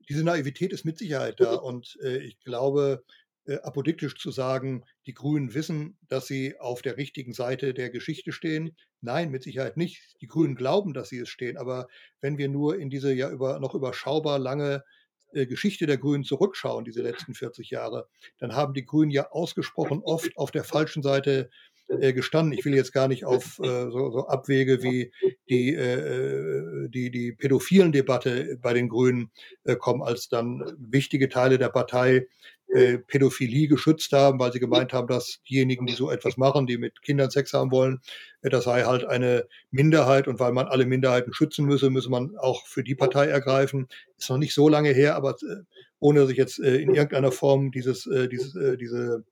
Diese Naivität ist mit Sicherheit da und äh, ich glaube, äh, apodiktisch zu sagen, die Grünen wissen, dass sie auf der richtigen Seite der Geschichte stehen. Nein, mit Sicherheit nicht. Die Grünen glauben, dass sie es stehen. Aber wenn wir nur in diese ja über, noch überschaubar lange äh, Geschichte der Grünen zurückschauen, diese letzten 40 Jahre, dann haben die Grünen ja ausgesprochen oft auf der falschen Seite äh, gestanden. Ich will jetzt gar nicht auf äh, so, so, Abwege wie die, äh, die, die pädophilen Debatte bei den Grünen äh, kommen, als dann wichtige Teile der Partei äh, Pädophilie geschützt haben, weil sie gemeint haben, dass diejenigen, die so etwas machen, die mit Kindern Sex haben wollen, äh, das sei halt eine Minderheit und weil man alle Minderheiten schützen müsse, müsse man auch für die Partei ergreifen. Ist noch nicht so lange her, aber äh, ohne dass ich jetzt äh, in irgendeiner Form dieses, äh, dieses, äh, diese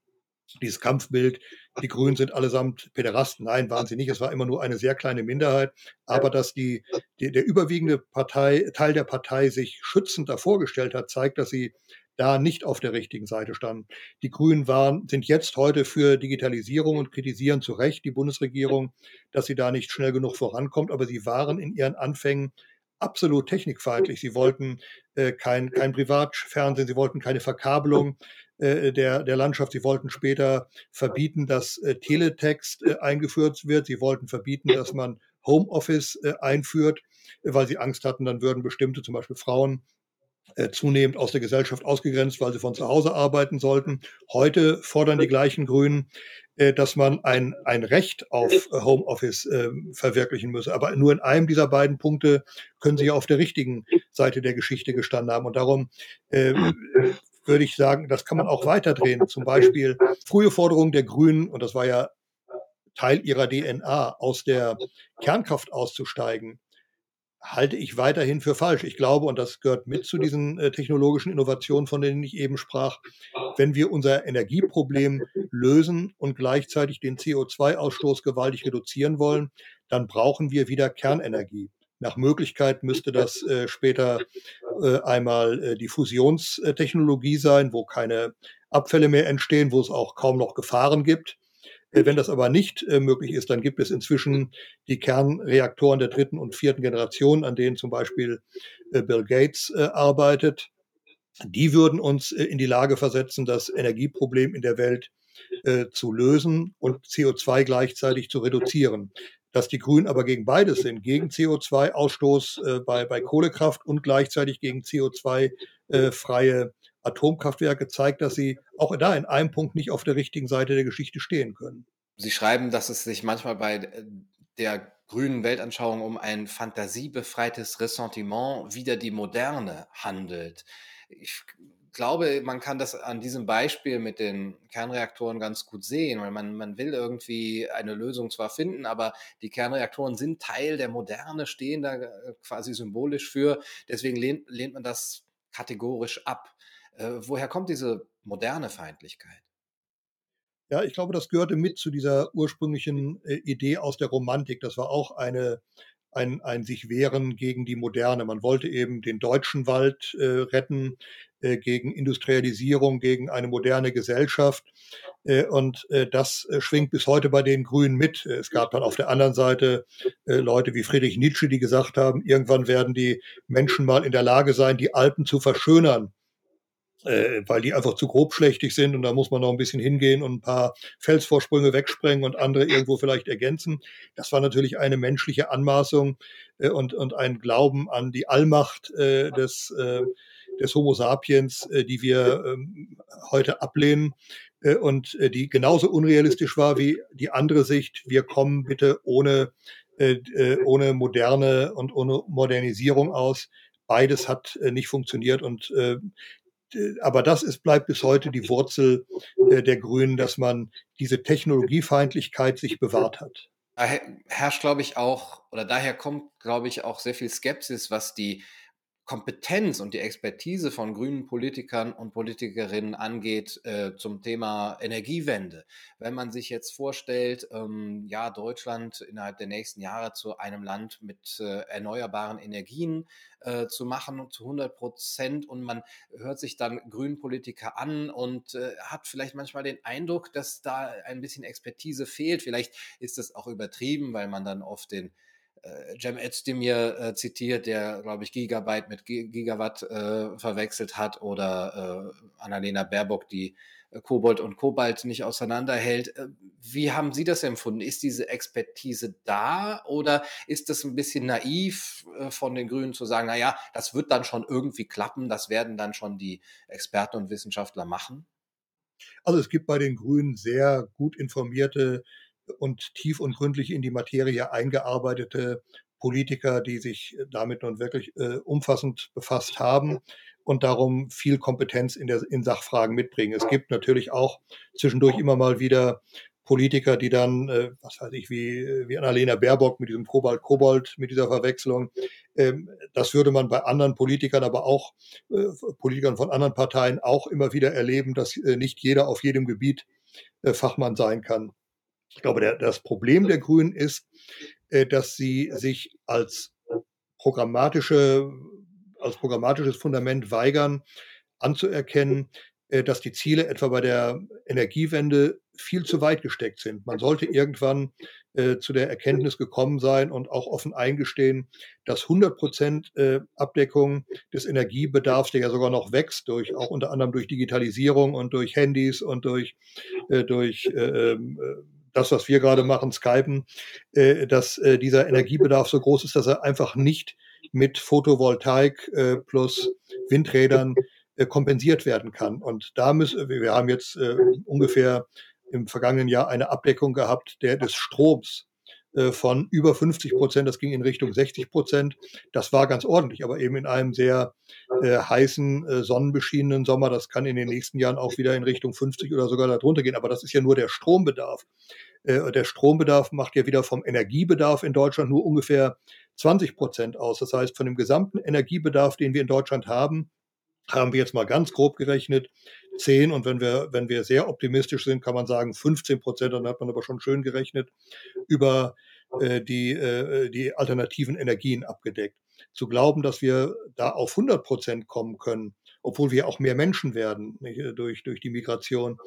dieses Kampfbild, die Grünen sind allesamt Päderasten. Nein, waren sie nicht. Es war immer nur eine sehr kleine Minderheit. Aber dass die, die, der überwiegende Partei, Teil der Partei sich schützend davor gestellt hat, zeigt, dass sie da nicht auf der richtigen Seite standen. Die Grünen waren, sind jetzt heute für Digitalisierung und kritisieren zu Recht die Bundesregierung, dass sie da nicht schnell genug vorankommt. Aber sie waren in ihren Anfängen absolut technikfeindlich. Sie wollten äh, kein, kein Privatfernsehen, sie wollten keine Verkabelung der, der Landschaft. Sie wollten später verbieten, dass äh, Teletext äh, eingeführt wird. Sie wollten verbieten, dass man Homeoffice äh, einführt, weil sie Angst hatten, dann würden bestimmte, zum Beispiel Frauen, äh, zunehmend aus der Gesellschaft ausgegrenzt, weil sie von zu Hause arbeiten sollten. Heute fordern die gleichen Grünen, äh, dass man ein, ein Recht auf Homeoffice äh, verwirklichen müsse. Aber nur in einem dieser beiden Punkte können sie ja auf der richtigen Seite der Geschichte gestanden haben. Und darum äh, würde ich sagen, das kann man auch weiterdrehen. Zum Beispiel frühe Forderung der Grünen, und das war ja Teil ihrer DNA, aus der Kernkraft auszusteigen, halte ich weiterhin für falsch. Ich glaube, und das gehört mit zu diesen äh, technologischen Innovationen, von denen ich eben sprach, wenn wir unser Energieproblem lösen und gleichzeitig den CO2-Ausstoß gewaltig reduzieren wollen, dann brauchen wir wieder Kernenergie. Nach Möglichkeit müsste das äh, später äh, einmal äh, die Fusionstechnologie sein, wo keine Abfälle mehr entstehen, wo es auch kaum noch Gefahren gibt. Äh, wenn das aber nicht äh, möglich ist, dann gibt es inzwischen die Kernreaktoren der dritten und vierten Generation, an denen zum Beispiel äh, Bill Gates arbeitet. Die würden uns in die Lage versetzen, das Energieproblem in der Welt zu lösen und CO2 gleichzeitig zu reduzieren. Dass die Grünen aber gegen beides sind, gegen CO2-Ausstoß bei, bei Kohlekraft und gleichzeitig gegen CO2-freie Atomkraftwerke zeigt, dass sie auch da in einem Punkt nicht auf der richtigen Seite der Geschichte stehen können. Sie schreiben, dass es sich manchmal bei äh, der grünen Weltanschauung um ein fantasiebefreites Ressentiment wider die Moderne handelt. Ich glaube, man kann das an diesem Beispiel mit den Kernreaktoren ganz gut sehen, weil man, man will irgendwie eine Lösung zwar finden, aber die Kernreaktoren sind Teil der Moderne, stehen da äh, quasi symbolisch für. Deswegen lehnt, lehnt man das kategorisch ab. Äh, woher kommt diese moderne Feindlichkeit? Ja, ich glaube, das gehörte mit zu dieser ursprünglichen äh, Idee aus der Romantik. Das war auch eine, ein, ein sich wehren gegen die Moderne. Man wollte eben den deutschen Wald äh, retten äh, gegen Industrialisierung, gegen eine moderne Gesellschaft. Äh, und äh, das schwingt bis heute bei den Grünen mit. Es gab dann auf der anderen Seite Leute wie Friedrich Nietzsche, die gesagt haben, irgendwann werden die Menschen mal in der Lage sein, die Alpen zu verschönern äh, weil die einfach zu grobschlächtig sind und da muss man noch ein bisschen hingehen und ein paar Felsvorsprünge wegsprengen und andere irgendwo vielleicht ergänzen. Das war natürlich eine menschliche Anmaßung äh, und, und ein Glauben an die Allmacht äh, des, äh, des Homo sapiens, äh, die wir ähm, heute ablehnen äh, und äh, die genauso unrealistisch war wie die andere Sicht, wir kommen bitte ohne, äh, äh ohne Moderne und ohne Modernisierung aus. Beides hat äh, nicht funktioniert und äh, aber das ist, bleibt bis heute die Wurzel äh, der Grünen, dass man diese Technologiefeindlichkeit sich bewahrt hat. Da herrscht, glaube ich, auch, oder daher kommt, glaube ich, auch sehr viel Skepsis, was die Kompetenz und die Expertise von grünen Politikern und Politikerinnen angeht äh, zum Thema Energiewende. Wenn man sich jetzt vorstellt, ähm, ja, Deutschland innerhalb der nächsten Jahre zu einem Land mit äh, erneuerbaren Energien äh, zu machen, zu 100 Prozent, und man hört sich dann grünen Politiker an und äh, hat vielleicht manchmal den Eindruck, dass da ein bisschen Expertise fehlt. Vielleicht ist das auch übertrieben, weil man dann oft den äh, Cem Özdemir äh, zitiert, der, glaube ich, Gigabyte mit Gigawatt äh, verwechselt hat oder äh, Annalena Baerbock, die äh, Kobold und Kobalt nicht auseinanderhält. Äh, wie haben Sie das empfunden? Ist diese Expertise da oder ist es ein bisschen naiv äh, von den Grünen zu sagen, na ja, das wird dann schon irgendwie klappen, das werden dann schon die Experten und Wissenschaftler machen? Also es gibt bei den Grünen sehr gut informierte und tief und gründlich in die Materie eingearbeitete Politiker, die sich damit nun wirklich äh, umfassend befasst haben und darum viel Kompetenz in, der, in Sachfragen mitbringen. Es gibt natürlich auch zwischendurch immer mal wieder Politiker, die dann, äh, was weiß ich, wie, wie Annalena Baerbock mit diesem Kobalt-Kobold, mit dieser Verwechslung, ähm, das würde man bei anderen Politikern, aber auch äh, Politikern von anderen Parteien auch immer wieder erleben, dass äh, nicht jeder auf jedem Gebiet äh, Fachmann sein kann. Ich glaube, der, das Problem der Grünen ist, äh, dass sie sich als programmatische, als programmatisches Fundament weigern, anzuerkennen, äh, dass die Ziele etwa bei der Energiewende viel zu weit gesteckt sind. Man sollte irgendwann äh, zu der Erkenntnis gekommen sein und auch offen eingestehen, dass 100 Prozent äh, Abdeckung des Energiebedarfs, der ja sogar noch wächst, durch auch unter anderem durch Digitalisierung und durch Handys und durch, äh, durch äh, ähm, das, was wir gerade machen, Skypen, äh, dass äh, dieser Energiebedarf so groß ist, dass er einfach nicht mit Photovoltaik äh, plus Windrädern äh, kompensiert werden kann. Und da müssen wir haben jetzt äh, ungefähr im vergangenen Jahr eine Abdeckung gehabt der des Stroms von über 50 Prozent, das ging in Richtung 60 Prozent. Das war ganz ordentlich, aber eben in einem sehr äh, heißen, äh, sonnenbeschienenen Sommer. Das kann in den nächsten Jahren auch wieder in Richtung 50 oder sogar darunter gehen. Aber das ist ja nur der Strombedarf. Äh, der Strombedarf macht ja wieder vom Energiebedarf in Deutschland nur ungefähr 20 Prozent aus. Das heißt, von dem gesamten Energiebedarf, den wir in Deutschland haben, haben wir jetzt mal ganz grob gerechnet 10 und wenn wir, wenn wir sehr optimistisch sind, kann man sagen 15 Prozent, dann hat man aber schon schön gerechnet, über äh, die, äh, die alternativen Energien abgedeckt. Zu glauben, dass wir da auf 100 Prozent kommen können, obwohl wir auch mehr Menschen werden nicht, äh, durch, durch die Migration,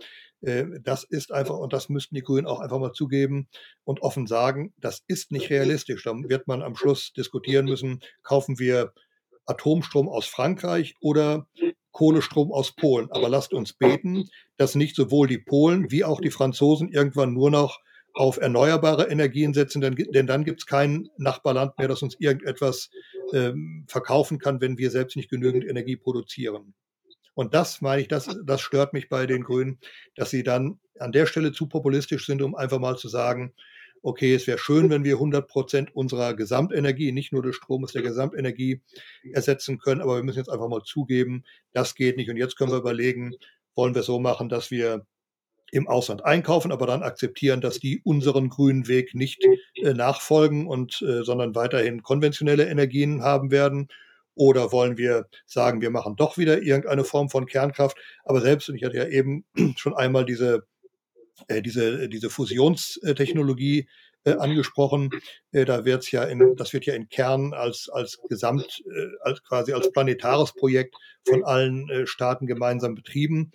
äh, das ist einfach, und das müssten die Grünen auch einfach mal zugeben und offen sagen, das ist nicht realistisch. Da wird man am Schluss diskutieren müssen, kaufen wir Atomstrom aus Frankreich oder Kohlestrom aus Polen. Aber lasst uns beten, dass nicht sowohl die Polen wie auch die Franzosen irgendwann nur noch auf erneuerbare Energien setzen, denn, denn dann gibt es kein Nachbarland mehr, das uns irgendetwas ähm, verkaufen kann, wenn wir selbst nicht genügend Energie produzieren. Und das meine ich, das, das stört mich bei den Grünen, dass sie dann an der Stelle zu populistisch sind, um einfach mal zu sagen, okay, es wäre schön, wenn wir 100 Prozent unserer Gesamtenergie, nicht nur des Stromes, der Gesamtenergie ersetzen können, aber wir müssen jetzt einfach mal zugeben, das geht nicht. Und jetzt können wir überlegen, wollen wir es so machen, dass wir im Ausland einkaufen, aber dann akzeptieren, dass die unseren grünen Weg nicht äh, nachfolgen und äh, sondern weiterhin konventionelle Energien haben werden. Oder wollen wir sagen, wir machen doch wieder irgendeine Form von Kernkraft? Aber selbst, und ich hatte ja eben schon einmal diese äh, diese, äh, diese Fusionstechnologie äh, angesprochen. Äh, da wird's ja in, das wird ja in Kern als, als Gesamt, äh, als quasi als planetares Projekt von allen äh, Staaten gemeinsam betrieben.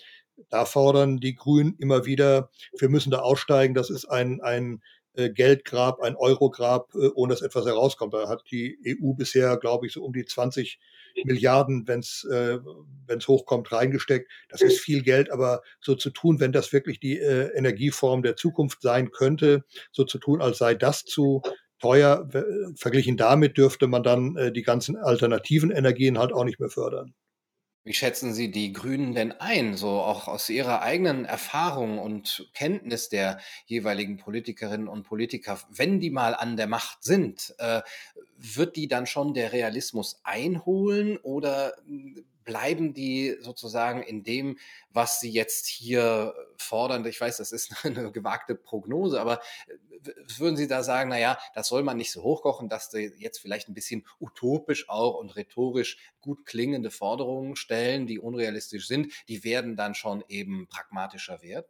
Da fordern die Grünen immer wieder, wir müssen da aussteigen, das ist ein, ein äh, Geldgrab, ein Eurograb, äh, ohne dass etwas herauskommt. Da hat die EU bisher, glaube ich, so um die 20 Milliarden, wenn es äh, wenn's hochkommt, reingesteckt. Das ist viel Geld, aber so zu tun, wenn das wirklich die äh, Energieform der Zukunft sein könnte, so zu tun, als sei das zu teuer, verglichen damit dürfte man dann äh, die ganzen alternativen Energien halt auch nicht mehr fördern. Wie schätzen Sie die Grünen denn ein, so auch aus Ihrer eigenen Erfahrung und Kenntnis der jeweiligen Politikerinnen und Politiker, wenn die mal an der Macht sind, äh, wird die dann schon der Realismus einholen oder hm, bleiben die sozusagen in dem, was sie jetzt hier fordern? Ich weiß, das ist eine gewagte Prognose, aber äh, würden Sie da sagen, naja, das soll man nicht so hochkochen, dass die jetzt vielleicht ein bisschen utopisch auch und rhetorisch gut klingende Forderungen stellen, die unrealistisch sind, die werden dann schon eben pragmatischer werden?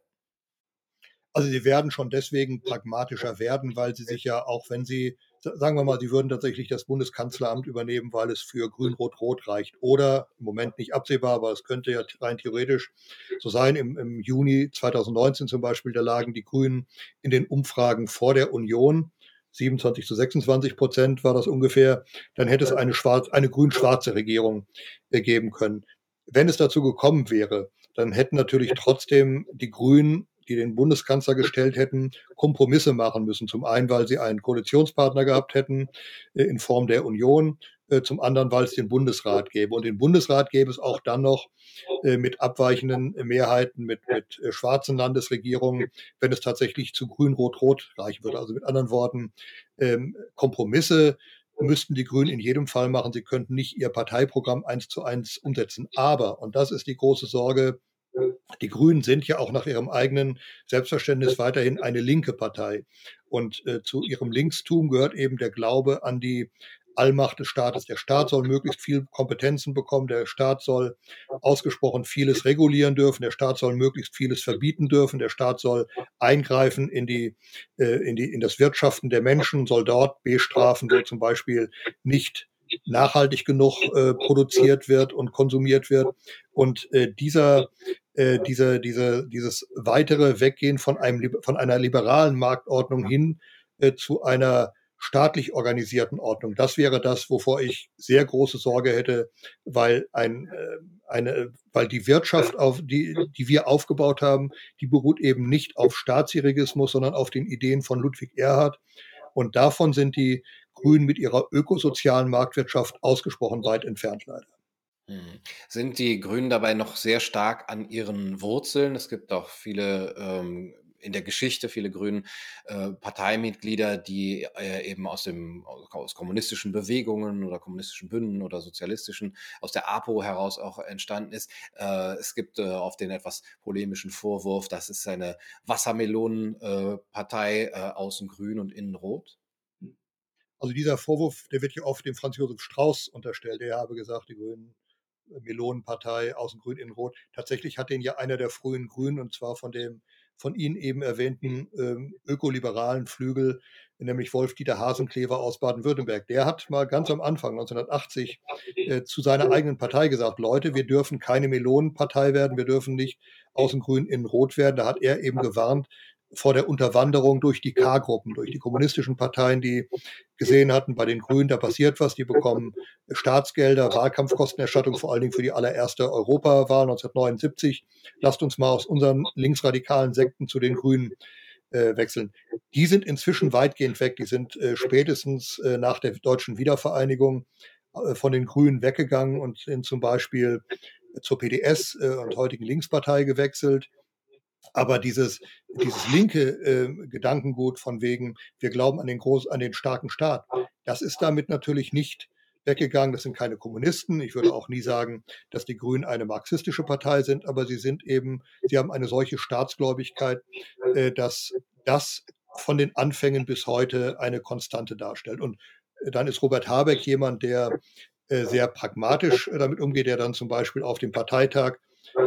Also sie werden schon deswegen pragmatischer werden, weil sie sich ja, auch wenn sie sagen wir mal, sie würden tatsächlich das Bundeskanzleramt übernehmen, weil es für Grün-Rot-Rot reicht. Oder im Moment nicht absehbar, aber es könnte ja rein theoretisch so sein. Im, Im, Juni 2019 zum Beispiel, da lagen die Grünen in den Umfragen vor der Union. 27 zu 26 Prozent war das ungefähr. Dann hätte es eine, schwarz, eine grün-schwarze Regierung äh, geben können. Wenn es dazu gekommen wäre, dann hätten natürlich trotzdem die Grünen die den Bundeskanzler gestellt hätten, Kompromisse machen müssen. Zum einen, weil sie einen Koalitionspartner gehabt hätten äh, in Form der Union, äh, zum anderen, weil es den Bundesrat gäbe. Und den Bundesrat gäbe es auch dann noch äh, mit abweichenden Mehrheiten, mit, mit schwarzen Landesregierungen, wenn es tatsächlich zu grün-rot-rot reichen würde. Also mit anderen Worten, ähm, Kompromisse müssten die Grünen in jedem Fall machen. Sie könnten nicht ihr Parteiprogramm eins zu eins umsetzen. Aber, und das ist die große Sorge, die Grünen sind ja auch nach ihrem eigenen Selbstverständnis weiterhin eine linke Partei. Und äh, zu ihrem Linkstum gehört eben der Glaube an die Allmacht des Staates. Der Staat soll möglichst viel Kompetenzen bekommen. Der Staat soll ausgesprochen vieles regulieren dürfen. Der Staat soll möglichst vieles verbieten dürfen. Der Staat soll eingreifen in die, äh, in die, in das Wirtschaften der Menschen, soll dort bestrafen, wo zum Beispiel nicht nachhaltig genug äh, produziert wird und konsumiert wird. Und äh, dieser, äh, diese, diese, dieses weitere Weggehen von, einem, von einer liberalen Marktordnung hin äh, zu einer staatlich organisierten Ordnung. Das wäre das, wovor ich sehr große Sorge hätte, weil ein, äh, eine, weil die Wirtschaft, auf die, die wir aufgebaut haben, die beruht eben nicht auf Staatsdirigismus, sondern auf den Ideen von Ludwig Erhard. Und davon sind die Grünen mit ihrer ökosozialen Marktwirtschaft ausgesprochen weit entfernt leider. Hm. Sind die Grünen dabei noch sehr stark an ihren Wurzeln? Es gibt auch viele ähm, in der Geschichte viele Grünen äh, Parteimitglieder, die äh, eben aus dem aus kommunistischen Bewegungen oder kommunistischen Bünden oder sozialistischen aus der APO heraus auch entstanden ist. Äh, es gibt äh, auf den etwas polemischen Vorwurf, das ist eine Wassermelonenpartei äh, außen grün und innen rot. Also dieser Vorwurf, der wird ja oft dem Franz Josef Strauß unterstellt. Der habe gesagt, die Grünen Melonenpartei, außen grün, innen rot. Tatsächlich hat den ja einer der frühen Grünen, und zwar von dem von Ihnen eben erwähnten ähm, ökoliberalen Flügel, nämlich Wolf-Dieter Hasenklever aus Baden-Württemberg. Der hat mal ganz am Anfang, 1980, äh, zu seiner eigenen Partei gesagt, Leute, wir dürfen keine Melonenpartei werden, wir dürfen nicht außen grün, innen rot werden. Da hat er eben gewarnt, vor der Unterwanderung durch die K-Gruppen, durch die kommunistischen Parteien, die gesehen hatten, bei den Grünen, da passiert was, die bekommen Staatsgelder, Wahlkampfkostenerstattung, vor allen Dingen für die allererste Europawahl 1979. Lasst uns mal aus unseren linksradikalen Sekten zu den Grünen äh, wechseln. Die sind inzwischen weitgehend weg. Die sind äh, spätestens äh, nach der deutschen Wiedervereinigung äh, von den Grünen weggegangen und sind zum Beispiel zur PDS äh, und heutigen Linkspartei gewechselt aber dieses, dieses linke äh, Gedankengut von wegen, wir glauben an den, groß, an den starken Staat, das ist damit natürlich nicht weggegangen. Das sind keine Kommunisten. Ich würde auch nie sagen, dass die Grünen eine marxistische Partei sind, aber sie sind eben, sie haben eine solche Staatsgläubigkeit, äh, dass das von den Anfängen bis heute eine Konstante darstellt. Und dann ist Robert Habeck jemand, der äh, sehr pragmatisch damit umgeht, der dann zum Beispiel auf dem Parteitag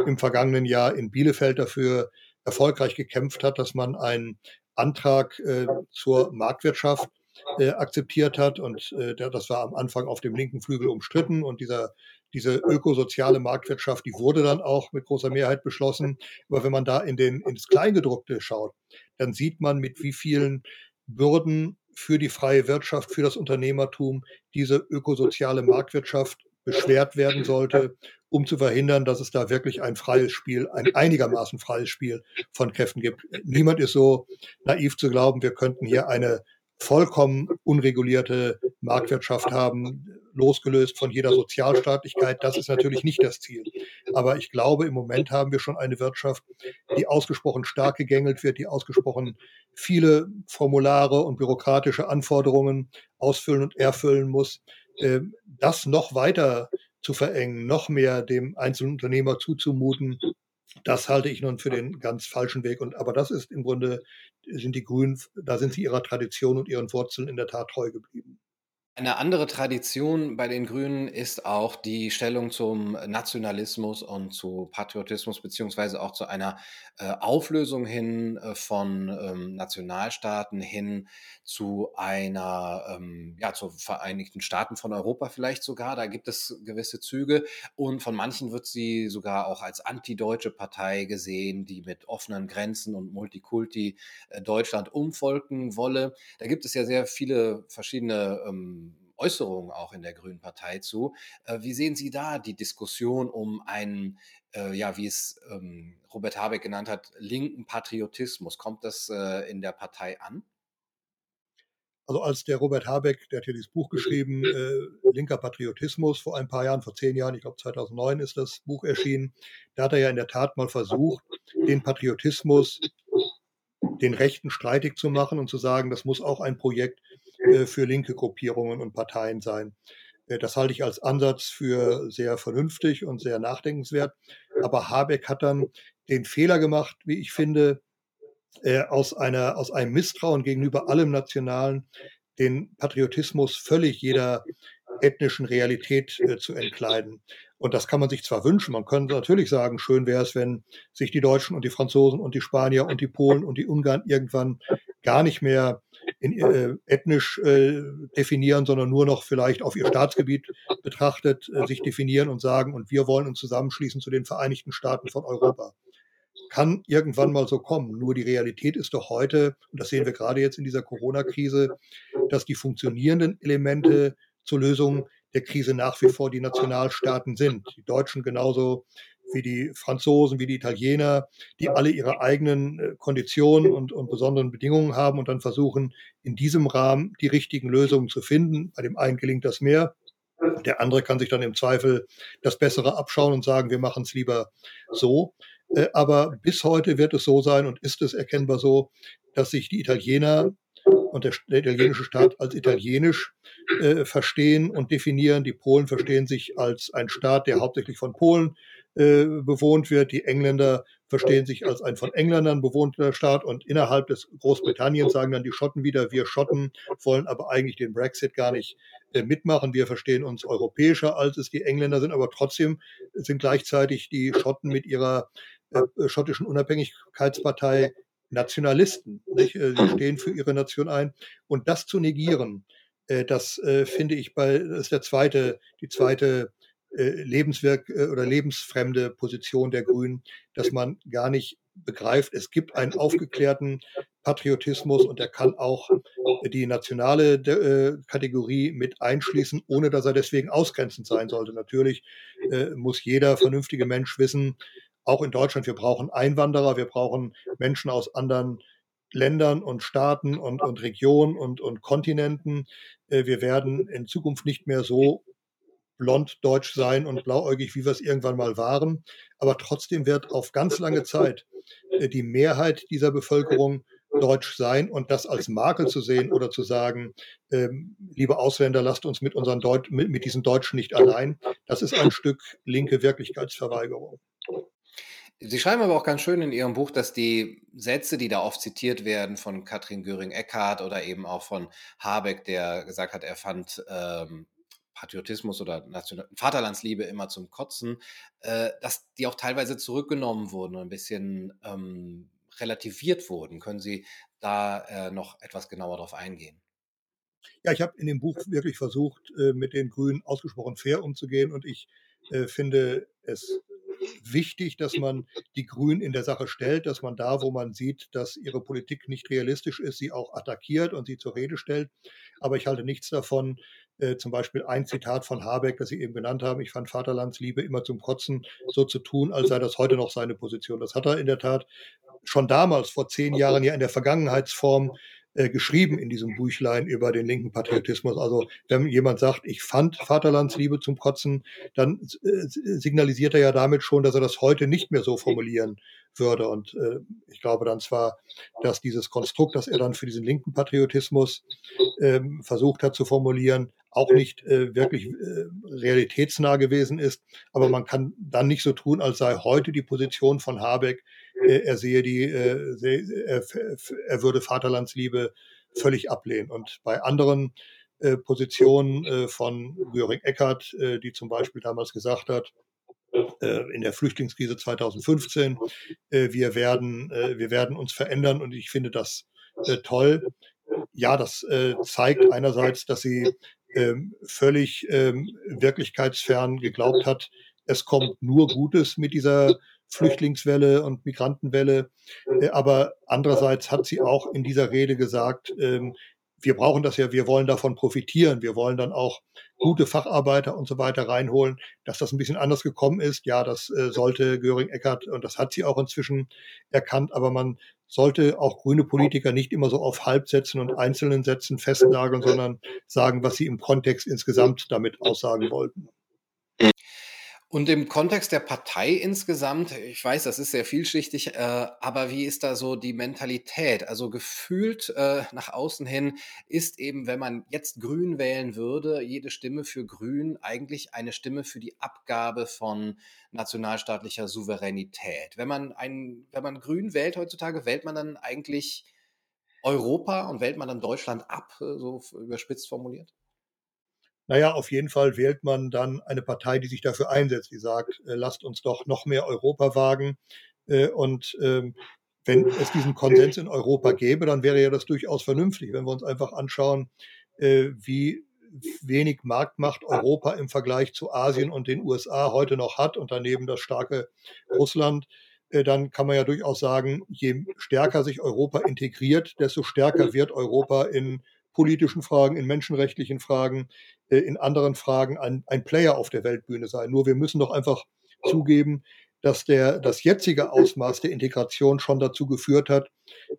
im vergangenen Jahr in Bielefeld dafür erfolgreich gekämpft hat, dass man einen Antrag äh, zur Marktwirtschaft äh, akzeptiert hat. Und äh, das war am Anfang auf dem linken Flügel umstritten. Und dieser, diese ökosoziale Marktwirtschaft, die wurde dann auch mit großer Mehrheit beschlossen. Aber wenn man da in den, ins Kleingedruckte schaut, dann sieht man, mit wie vielen Bürden für die freie Wirtschaft, für das Unternehmertum diese ökosoziale Marktwirtschaft beschwert werden sollte um zu verhindern, dass es da wirklich ein freies Spiel, ein einigermaßen freies Spiel von Kräften gibt. Niemand ist so naiv zu glauben, wir könnten hier eine vollkommen unregulierte Marktwirtschaft haben, losgelöst von jeder Sozialstaatlichkeit. Das ist natürlich nicht das Ziel. Aber ich glaube, im Moment haben wir schon eine Wirtschaft, die ausgesprochen stark gegängelt wird, die ausgesprochen viele Formulare und bürokratische Anforderungen ausfüllen und erfüllen muss. Ähm, das noch weiter zu verengen, noch mehr dem Einzelunternehmer zuzumuten, das halte ich nun für den ganz falschen Weg. Und aber das ist im Grunde sind die Grünen, da sind sie ihrer Tradition und ihren Wurzeln in der Tat treu geblieben. Eine andere Tradition bei den Grünen ist auch die Stellung zum Nationalismus und zu Patriotismus, beziehungsweise auch zu einer äh, Auflösung hin äh, von ähm, Nationalstaaten hin zu einer, ähm, ja, zu Vereinigten Staaten von Europa vielleicht sogar. Da gibt es gewisse Züge und von manchen wird sie sogar auch als antideutsche Partei gesehen, die mit offenen Grenzen und Multikulti äh, Deutschland umvolken wolle. Da gibt es ja sehr viele verschiedene ähm, Äußerungen auch in der Grünen Partei zu. Äh, wie sehen Sie da die Diskussion um einen, äh, ja, wie es ähm, Robert Habeck genannt hat, linken Patriotismus? Kommt das äh, in der Partei an? Also als der Robert Habeck, der hat ja dieses Buch geschrieben, äh, Linker Patriotismus, vor ein paar Jahren, vor zehn Jahren, ich glaube 2009 ist das Buch erschienen, da hat er ja in der Tat mal versucht, den Patriotismus den Rechten streitig zu machen und zu sagen, das muss auch ein Projekt für linke Gruppierungen und Parteien sein. Äh, das halte ich als Ansatz für sehr vernünftig und sehr nachdenkenswert. Aber Habeck hat dann den Fehler gemacht, wie ich finde, äh, aus, einer, aus einem Misstrauen gegenüber allem Nationalen den Patriotismus völlig jeder ethnischen Realität äh, zu entkleiden. Und das kann man sich zwar wünschen, man könnte natürlich sagen, schön wäre es, wenn sich die Deutschen und die Franzosen und die Spanier und die Polen und die Ungarn irgendwann gar nicht mehr in, äh, ethnisch äh, definieren, sondern nur noch vielleicht auf ihr Staatsgebiet betrachtet äh, sich definieren und sagen, und wir wollen uns zusammenschließen zu den Vereinigten Staaten von Europa. Kann irgendwann mal so kommen. Nur die Realität ist doch heute, und das sehen wir gerade jetzt in dieser Corona-Krise, dass die funktionierenden Elemente zur Lösung der Krise nach wie vor die Nationalstaaten sind. Die Deutschen genauso wie die Franzosen, wie die Italiener, die alle ihre eigenen äh, Konditionen und, und besonderen Bedingungen haben und dann versuchen, in diesem Rahmen die richtigen Lösungen zu finden. Bei dem einen gelingt das mehr, der andere kann sich dann im Zweifel das Bessere abschauen und sagen, wir machen es lieber so. Äh, aber bis heute wird es so sein und ist es erkennbar so, dass sich die Italiener und der, der italienische Staat als italienisch äh, verstehen und definieren. Die Polen verstehen sich als ein Staat, der hauptsächlich von Polen äh, bewohnt wird. Die Engländer verstehen sich als ein von Engländern bewohnter Staat und innerhalb des Großbritanniens sagen dann die Schotten wieder, wir Schotten wollen aber eigentlich den Brexit gar nicht äh, mitmachen. Wir verstehen uns europäischer, als es die Engländer sind, aber trotzdem sind gleichzeitig die Schotten mit ihrer äh, schottischen Unabhängigkeitspartei Nationalisten. Nicht? Äh, sie stehen für ihre Nation ein. Und das zu negieren, äh, das äh, finde ich bei, das ist der zweite, die zweite Lebenswerk oder lebensfremde Position der Grünen, dass man gar nicht begreift, es gibt einen aufgeklärten Patriotismus und der kann auch die nationale Kategorie mit einschließen, ohne dass er deswegen ausgrenzend sein sollte. Natürlich muss jeder vernünftige Mensch wissen, auch in Deutschland, wir brauchen Einwanderer, wir brauchen Menschen aus anderen Ländern und Staaten und, und Regionen und, und Kontinenten. Äh, wir werden in Zukunft nicht mehr so blond deutsch sein und blauäugig, wie wir es irgendwann mal waren. Aber trotzdem wird auf ganz lange Zeit äh, die Mehrheit dieser Bevölkerung deutsch sein und das als Makel zu sehen oder zu sagen, ähm, liebe Ausländer, lasst uns mit unseren Deut mit, mit diesen Deutschen nicht allein, das ist ein Stück linke Wirklichkeitsverweigerung. Sie schreiben aber auch ganz schön in Ihrem Buch, dass die Sätze, die da oft zitiert werden von Katrin Göring-Eckardt oder eben auch von Habeck, der gesagt hat, er fand ähm, Patriotismus oder National Vaterlandsliebe immer zum Kotzen, äh, dass die auch teilweise zurückgenommen wurden und ein bisschen ähm, relativiert wurden. Können Sie da äh, noch etwas genauer darauf eingehen? Ja, ich habe in dem Buch wirklich versucht, äh, mit den Grünen ausgesprochen fair umzugehen und ich äh, finde es wichtig, dass man die Grünen in der Sache stellt, dass man da, wo man sieht, dass ihre Politik nicht realistisch ist, sie auch attackiert und sie zur Rede stellt. Aber ich halte nichts davon, äh, zum Beispiel ein Zitat von Habeck, das Sie eben genannt haben, ich fand Vaterlandsliebe immer zum Kotzen, so zu tun, als sei das heute noch seine Position. Das hat er in der Tat schon damals, vor zehn Jahren, ja in der Vergangenheitsform äh, geschrieben in diesem Büchlein über den linken Patriotismus. Also wenn jemand sagt, ich fand Vaterlandsliebe zum Kotzen, dann äh, signalisiert er ja damit schon, dass er das heute nicht mehr so formulieren würde. Und äh, ich glaube dann zwar, dass dieses Konstrukt, das er dann für diesen linken Patriotismus ähm, versucht hat zu formulieren, auch nicht äh, wirklich äh, realitätsnah gewesen ist. Aber man kann dann nicht so tun, als sei heute die Position von Habeck äh, er sehe die, äh, er, er würde Vaterlandsliebe völlig ablehnen. Und bei anderen äh, Positionen von Göring Eckert, die zum Beispiel damals gesagt hat, in der Flüchtlingskrise 2015, wir werden, wir werden uns verändern und ich finde das toll. Ja, das zeigt einerseits, dass sie ähm, völlig ähm, wirklichkeitsfern geglaubt hat, es kommt nur Gutes mit dieser Flüchtlingswelle und Migrantenwelle. Äh, aber andererseits hat sie auch in dieser Rede gesagt, ähm, wir brauchen das ja, wir wollen davon profitieren, wir wollen dann auch gute Facharbeiter und so weiter reinholen. Dass das ein bisschen anders gekommen ist, ja, das äh, sollte Göring Eckert und das hat sie auch inzwischen erkannt, aber man sollte auch grüne Politiker nicht immer so auf Halbsätzen und einzelnen Sätzen festnageln, sondern sagen, was sie im Kontext insgesamt damit aussagen wollten. Und im Kontext der Partei insgesamt, ich weiß, das ist sehr vielschichtig, äh, aber wie ist da so die Mentalität? Also gefühlt äh, nach außen hin ist eben, wenn man jetzt Grün wählen würde, jede Stimme für Grün eigentlich eine Stimme für die Abgabe von nationalstaatlicher Souveränität. Wenn man ein, wenn man Grün wählt heutzutage, wählt man dann eigentlich Europa und wählt man dann Deutschland ab, äh, so überspitzt formuliert? Naja, auf jeden Fall wählt man dann eine Partei, die sich dafür einsetzt, die sagt, äh, lasst uns doch noch mehr Europa wagen. Äh, und ähm, wenn es diesen Konsens in Europa gäbe, dann wäre ja das durchaus vernünftig, wenn wir uns einfach anschauen, äh, wie wenig Marktmacht Europa im Vergleich zu Asien und den USA heute noch hat und daneben das starke Russland, dann kann man ja durchaus sagen, je stärker sich Europa integriert, desto stärker wird Europa in politischen Fragen, in menschenrechtlichen Fragen, äh, in anderen Fragen ein, ein Player auf der Weltbühne sein. Nur wir müssen doch einfach zugeben, dass der, das jetzige Ausmaß der Integration schon dazu geführt hat,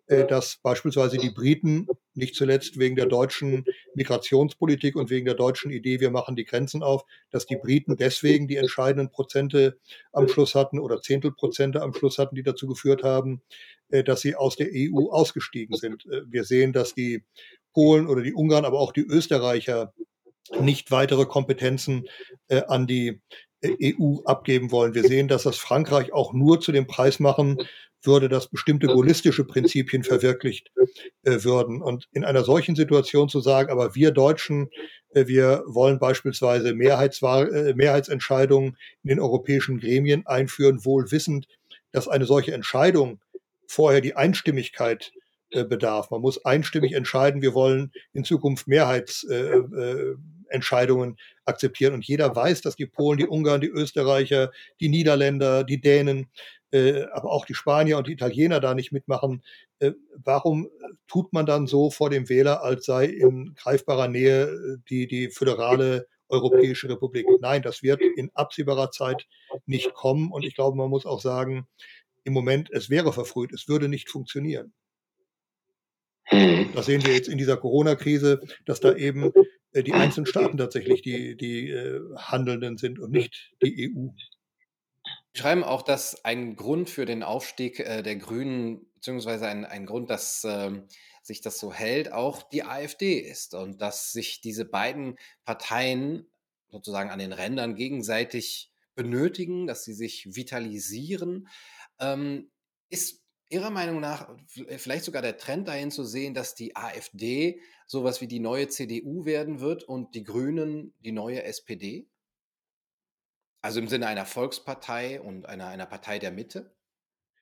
äh, dass beispielsweise die Briten, nicht zuletzt wegen der deutschen Migrationspolitik und wegen der deutschen Idee, wir machen die Grenzen auf, dass die Briten deswegen die entscheidenden Prozente am Schluss hatten oder Zehntelprozente am Schluss hatten, die dazu geführt haben, äh, dass sie aus der EU ausgestiegen sind. Wir sehen, dass die Polen oder die Ungarn, aber auch die Österreicher nicht weitere Kompetenzen äh, an die äh, EU abgeben wollen. Wir sehen, dass das Frankreich auch nur zu dem Preis machen würde, dass bestimmte gaullistische Prinzipien verwirklicht äh, würden. Und in einer solchen Situation zu sagen, aber wir Deutschen, äh, wir wollen beispielsweise Mehrheitswahl, äh, Mehrheitsentscheidungen in den europäischen Gremien einführen, wohl wissend, dass eine solche Entscheidung vorher die Einstimmigkeit äh, bedarf. Man muss einstimmig entscheiden, wir wollen in Zukunft Mehrheits äh, äh, Entscheidungen akzeptieren. Und jeder weiß, dass die Polen, die Ungarn, die Österreicher, die Niederländer, die Dänen, äh, aber auch die Spanier und die Italiener da nicht mitmachen. Äh, warum tut man dann so vor dem Wähler, als sei in greifbarer Nähe äh, die, die föderale Europäische Republik? Nein, das wird in absehbarer Zeit nicht kommen. Und ich glaube, man muss auch sagen, im Moment, es wäre verfrüht, es würde nicht funktionieren. Hm. Das sehen wir jetzt in dieser Corona-Krise, dass da eben die einzelnen Staaten tatsächlich die, die äh, Handelnden sind und nicht die EU. Sie schreiben auch, dass ein Grund für den Aufstieg äh, der Grünen, beziehungsweise ein, ein Grund, dass ähm, sich das so hält, auch die AfD ist und dass sich diese beiden Parteien sozusagen an den Rändern gegenseitig benötigen, dass sie sich vitalisieren. Ähm, ist Ihrer Meinung nach vielleicht sogar der Trend dahin zu sehen, dass die AfD sowas wie die neue CDU werden wird und die Grünen die neue SPD? Also im Sinne einer Volkspartei und einer, einer Partei der Mitte?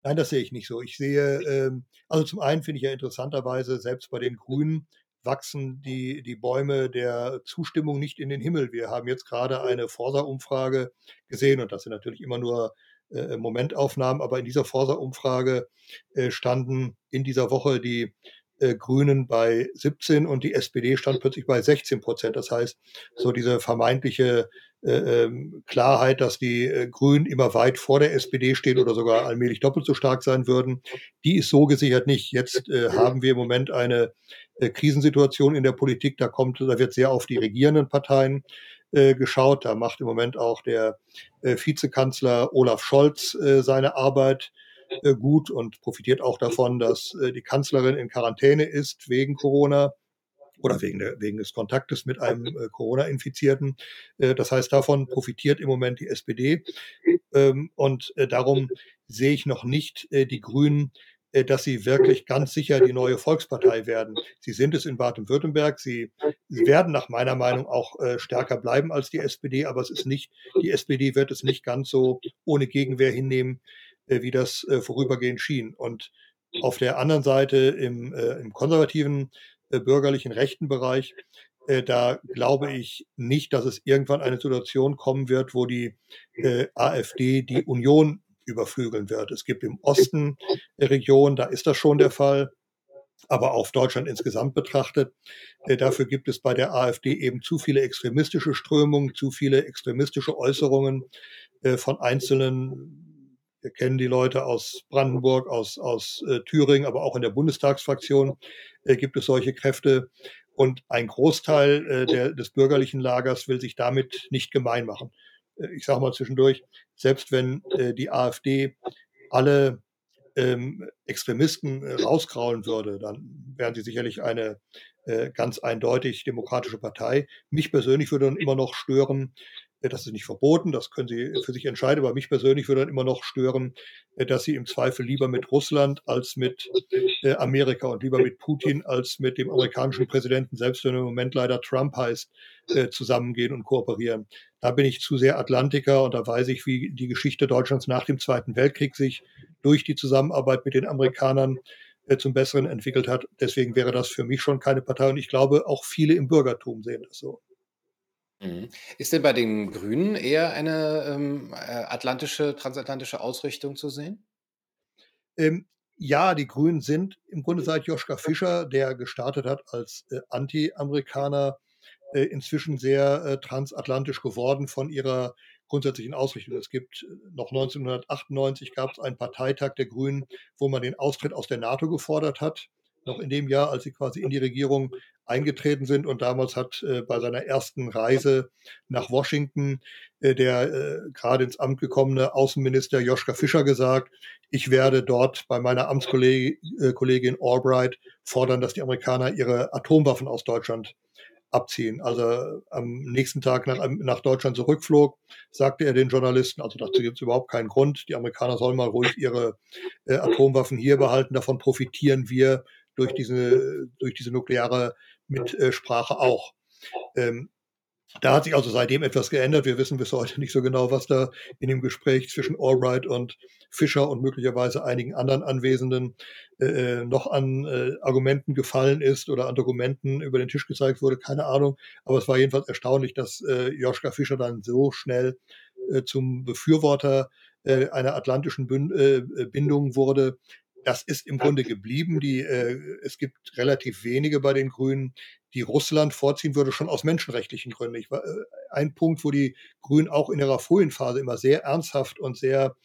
Nein, das sehe ich nicht so. Ich sehe, ähm, also zum einen finde ich ja interessanterweise, selbst bei den Grünen wachsen die, die Bäume der Zustimmung nicht in den Himmel. Wir haben jetzt gerade eine Forsa-Umfrage gesehen und das sind natürlich immer nur äh, Momentaufnahmen, aber in dieser Forsa-Umfrage äh, standen in dieser Woche die äh, Grünen bei 17 und die SPD stand plötzlich bei 16 Prozent. Das heißt, so diese vermeintliche äh, ähm, Klarheit, dass die äh, Grünen immer weit vor der SPD stehen oder sogar allmählich doppelt so stark sein würden, die ist so gesichert nicht. Jetzt äh, haben wir im Moment eine äh, Krisensituation in der Politik, da kommt, da wird sehr auf die regierenden Parteien geschaut. Da macht im Moment auch der Vizekanzler Olaf Scholz seine Arbeit äh, gut und profitiert auch davon, dass äh, die Kanzlerin in Quarantäne ist wegen Corona oder wegen, der, wegen des Kontaktes mit einem äh, Corona-Infizierten. das heißt, davon profitiert im Moment die SPD. Ähm, und darum sehe ich noch nicht die Grünen dass sie wirklich ganz sicher die neue Volkspartei werden. Sie sind es in Baden-Württemberg. Sie, sie, werden nach meiner Meinung auch stärker bleiben als die SPD, aber es ist nicht, die SPD wird es nicht ganz so ohne Gegenwehr hinnehmen, wie das äh, vorübergehend schien. Und auf der anderen Seite im, äh, im konservativen, äh, bürgerlichen, rechten Bereich, da glaube ich nicht, dass es irgendwann eine Situation kommen wird, wo die AfD die Union überflügeln wird. Es gibt im Osten Regionen, da ist das schon der Fall. Aber auf Deutschland insgesamt betrachtet, äh, dafür gibt es bei der AfD eben zu viele extremistische Strömungen, zu viele extremistische Äußerungen äh, von einzelnen wir kennen die Leute aus Brandenburg, aus, aus äh, Thüringen, aber auch in der Bundestagsfraktion äh, gibt es solche Kräfte. Und ein Großteil äh, der, des bürgerlichen Lagers will sich damit nicht gemein machen. Äh, ich sage mal zwischendurch, selbst wenn äh, die AfD alle ähm, Extremisten äh, rauskraulen würde, dann wären sie sicherlich eine ganz eindeutig demokratische Partei. Mich persönlich würde dann immer noch stören, das ist nicht verboten, das können Sie für sich entscheiden, aber mich persönlich würde dann immer noch stören, äh, dass Sie im Zweifel lieber mit Russland als mit äh, Amerika und lieber mit Putin als mit dem amerikanischen Präsidenten, selbst wenn er im Moment leider Trump heißt, zusammengehen und kooperieren. Da bin ich zu sehr Atlantiker und da weiß ich, wie die Geschichte Deutschlands nach dem Zweiten Weltkrieg sich durch die Zusammenarbeit mit den Amerikanern zum Besseren entwickelt hat. Deswegen wäre das für mich schon keine Partei und ich glaube, auch viele im Bürgertum sehen das so. Mhm. Ist denn bei den Grünen eher eine ähm, äh, atlantische, transatlantische Ausrichtung zu sehen? Ähm, ja, die Grünen sind im Grunde seit Joschka Fischer, der gestartet hat als äh, Anti-Amerikaner, äh, inzwischen sehr äh, transatlantisch geworden von ihrer grundsätzlichen Ausrichtung. Es gibt noch 1998 gab es einen Parteitag der Grünen, wo man den Austritt aus der NATO gefordert hat noch in dem Jahr, als sie quasi in die Regierung eingetreten sind. Und damals hat äh, bei seiner ersten Reise nach Washington äh, der äh, gerade ins Amt gekommene Außenminister Joschka Fischer gesagt, ich werde dort bei meiner Amtskollegin äh, Albright fordern, dass die Amerikaner ihre Atomwaffen aus Deutschland abziehen. Also am nächsten Tag nach, nach Deutschland zurückflog, sagte er den Journalisten, also dazu gibt es überhaupt keinen Grund, die Amerikaner sollen mal ruhig ihre äh, Atomwaffen hier behalten, davon profitieren wir durch diese, durch diese nukleare Mitsprache auch. Ähm, da hat sich also seitdem etwas geändert. Wir wissen bis heute nicht so genau, was da in dem Gespräch zwischen Albright und Fischer und möglicherweise einigen anderen Anwesenden äh, noch an äh, Argumenten gefallen ist oder an Dokumenten über den Tisch gezeigt wurde. Keine Ahnung. Aber es war jedenfalls erstaunlich, dass äh, Joschka Fischer dann so schnell äh, zum Befürworter äh, einer atlantischen Bünd äh, Bindung wurde, das ist im Grunde geblieben. Die, äh, es gibt relativ wenige bei den Grünen, die Russland vorziehen würde, schon aus menschenrechtlichen Gründen. Ich war, äh, ein Punkt, wo die Grünen auch in ihrer frühen Phase immer sehr ernsthaft und sehr,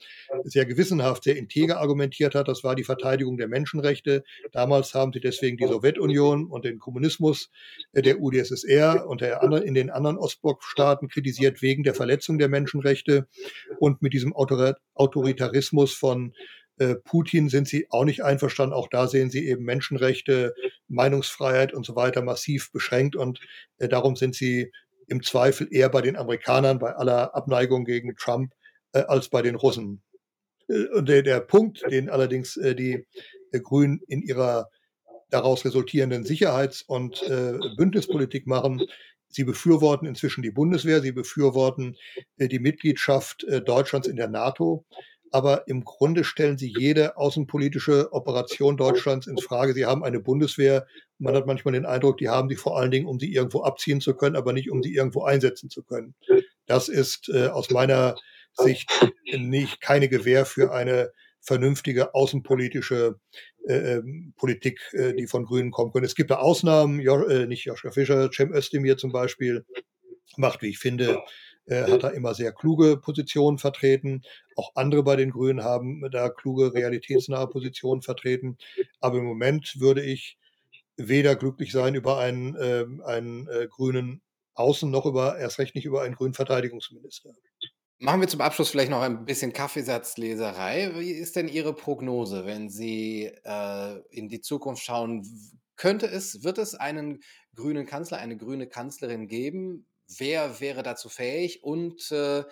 sehr gewissenhaft, sehr integer argumentiert hat, das war die Verteidigung der Menschenrechte. Damals haben sie deswegen die Sowjetunion und den Kommunismus äh, der UdSSR und der anderen, in den anderen Ostblockstaaten kritisiert wegen der Verletzung der Menschenrechte und mit diesem Autoritarismus von Putin sind sie auch nicht einverstanden. Auch da sehen sie eben Menschenrechte, Meinungsfreiheit und so weiter massiv beschränkt. Und äh, darum sind sie im Zweifel eher bei den Amerikanern, bei aller Abneigung gegen Trump, äh, als bei den Russen. Und der, der Punkt, den allerdings die Grünen in ihrer daraus resultierenden Sicherheits- und Bündnispolitik machen, Sie befürworten inzwischen die Bundeswehr, sie befürworten die Mitgliedschaft Deutschlands in der NATO aber im Grunde stellen sie jede außenpolitische Operation Deutschlands ins Frage. Sie haben eine Bundeswehr. Man hat manchmal den Eindruck, die haben sie vor allen Dingen, um sie irgendwo abziehen zu können, aber nicht, um sie irgendwo einsetzen zu können. Das ist äh, aus meiner Sicht nicht keine Gewähr für eine vernünftige außenpolitische äh, ähm, Politik, äh, die von Grünen kommen können. Es gibt da Ausnahmen, jo, äh, nicht Joschka Fischer, Cem Özdemir zum Beispiel macht, wie ich finde, äh, hat er immer sehr kluge Positionen vertreten. Auch andere bei den Grünen haben da kluge, realitätsnahe Positionen vertreten. Aber im Moment würde ich weder glücklich sein über einen, äh, einen äh, grünen Außen noch über, erst recht nicht über einen grünen Verteidigungsminister. Machen wir zum Abschluss vielleicht noch ein bisschen Kaffeesatzleserei. Wie ist denn Ihre Prognose, wenn Sie äh, in die Zukunft schauen? Könnte es, wird es einen grünen Kanzler, eine grüne Kanzlerin geben? Wer wäre dazu fähig und äh,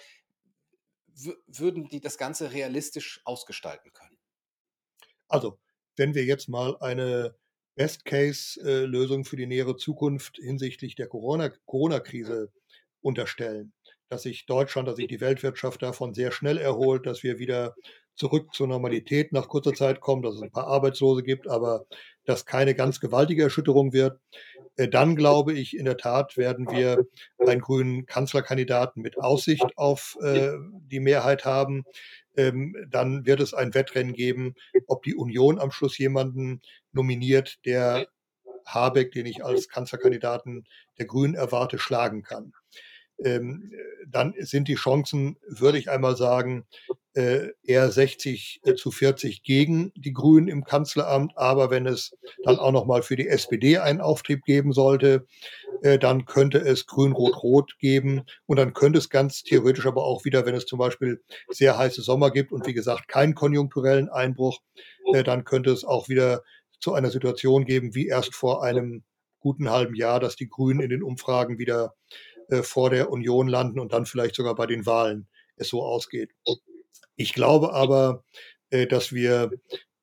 würden die das Ganze realistisch ausgestalten können? Also, wenn wir jetzt mal eine Best-Case-Lösung für die nähere Zukunft hinsichtlich der Corona-Krise unterstellen, dass sich Deutschland, dass sich die Weltwirtschaft davon sehr schnell erholt, dass wir wieder zurück zur Normalität nach kurzer Zeit kommen, dass es ein paar Arbeitslose gibt, aber dass keine ganz gewaltige Erschütterung wird, äh, dann glaube ich, in der Tat werden wir einen grünen Kanzlerkandidaten mit Aussicht auf äh, die Mehrheit haben. Ähm, dann wird es ein Wettrennen geben, ob die Union am Schluss jemanden nominiert, der Habeck, den ich als Kanzlerkandidaten der Grünen erwarte, schlagen kann. Ähm, dann sind die Chancen, würde ich einmal sagen, äh, eher 60 äh, zu 40 gegen die Grünen im Kanzleramt. Aber wenn es dann auch noch mal für die SPD einen Auftrieb geben sollte, äh, dann könnte es Grün-Rot-Rot geben. Und dann könnte es ganz theoretisch aber auch wieder, wenn es zum Beispiel sehr heiße Sommer gibt und wie gesagt keinen konjunkturellen Einbruch, äh, dann könnte es auch wieder zu einer Situation geben, wie erst vor einem guten halben Jahr, dass die Grünen in den Umfragen wieder äh, vor der Union landen und dann vielleicht sogar bei den Wahlen es so ausgeht. Ich glaube aber, äh, dass wir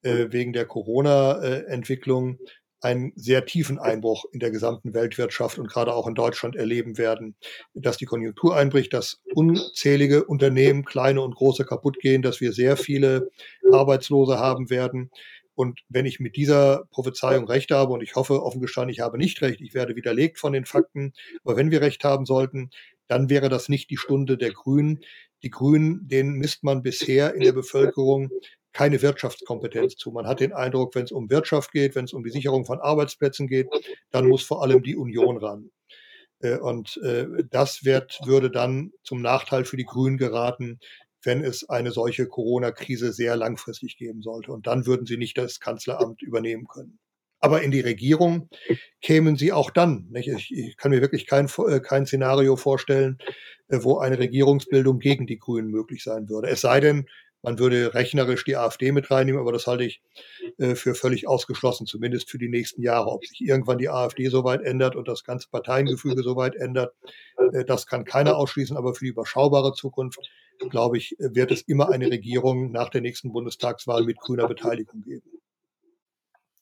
äh, wegen der Corona-Entwicklung einen sehr tiefen Einbruch in der gesamten Weltwirtschaft und gerade auch in Deutschland erleben werden, dass die Konjunktur einbricht, dass unzählige Unternehmen, kleine und große, kaputt gehen, dass wir sehr viele Arbeitslose haben werden. Und wenn ich mit dieser Prophezeiung recht habe, und ich hoffe offen gestanden, ich habe nicht recht, ich werde widerlegt von den Fakten, aber wenn wir recht haben sollten, dann wäre das nicht die Stunde der Grünen, die Grünen, denen misst man bisher in der Bevölkerung keine Wirtschaftskompetenz zu. Man hat den Eindruck, wenn es um Wirtschaft geht, wenn es um die Sicherung von Arbeitsplätzen geht, dann muss vor allem die Union ran. Äh, und äh, das wird, würde dann zum Nachteil für die Grünen geraten, wenn es eine solche Corona-Krise sehr langfristig geben sollte. Und dann würden sie nicht das Kanzleramt übernehmen können. Aber in die Regierung kämen sie auch dann. Nicht? Ich, kann mir wirklich kein, äh, kein Szenario vorstellen, wo eine Regierungsbildung gegen die Grünen möglich sein würde. Es sei denn, man würde rechnerisch die AfD mit reinnehmen, aber das halte ich äh, für völlig ausgeschlossen, zumindest für die nächsten Jahre. Ob sich irgendwann die AfD so weit ändert und das ganze Parteiengefüge so weit ändert, äh, das kann keiner ausschließen, aber für die überschaubare Zukunft, glaube ich, wird es immer eine Regierung nach der nächsten Bundestagswahl mit grüner Beteiligung geben.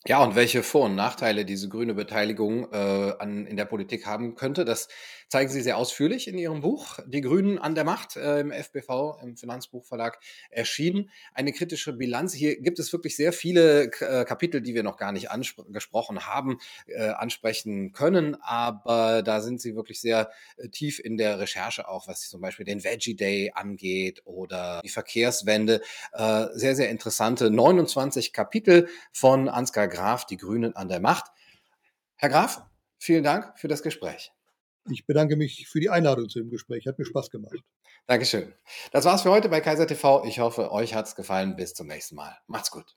Ja, und welche Vor- und Nachteile diese grüne Beteiligung äh, an, in der Politik haben könnte, das zeigen Sie sehr ausführlich in Ihrem Buch Die Grünen an der Macht äh, im FBV, im Finanzbuchverlag erschienen. Eine kritische Bilanz. Hier gibt es wirklich sehr viele äh, Kapitel, die wir noch gar nicht angesprochen haben, äh, ansprechen können, aber da sind Sie wirklich sehr äh, tief in der Recherche auch, was zum Beispiel den Veggie Day angeht oder die Verkehrswende. Äh, sehr, sehr interessante 29 Kapitel von Ansgar Graf, die Grünen an der Macht. Herr Graf, vielen Dank für das Gespräch. Ich bedanke mich für die Einladung zu dem Gespräch. Hat mir Spaß gemacht. Dankeschön. Das war's für heute bei Kaiser TV. Ich hoffe, euch hat's gefallen. Bis zum nächsten Mal. Macht's gut.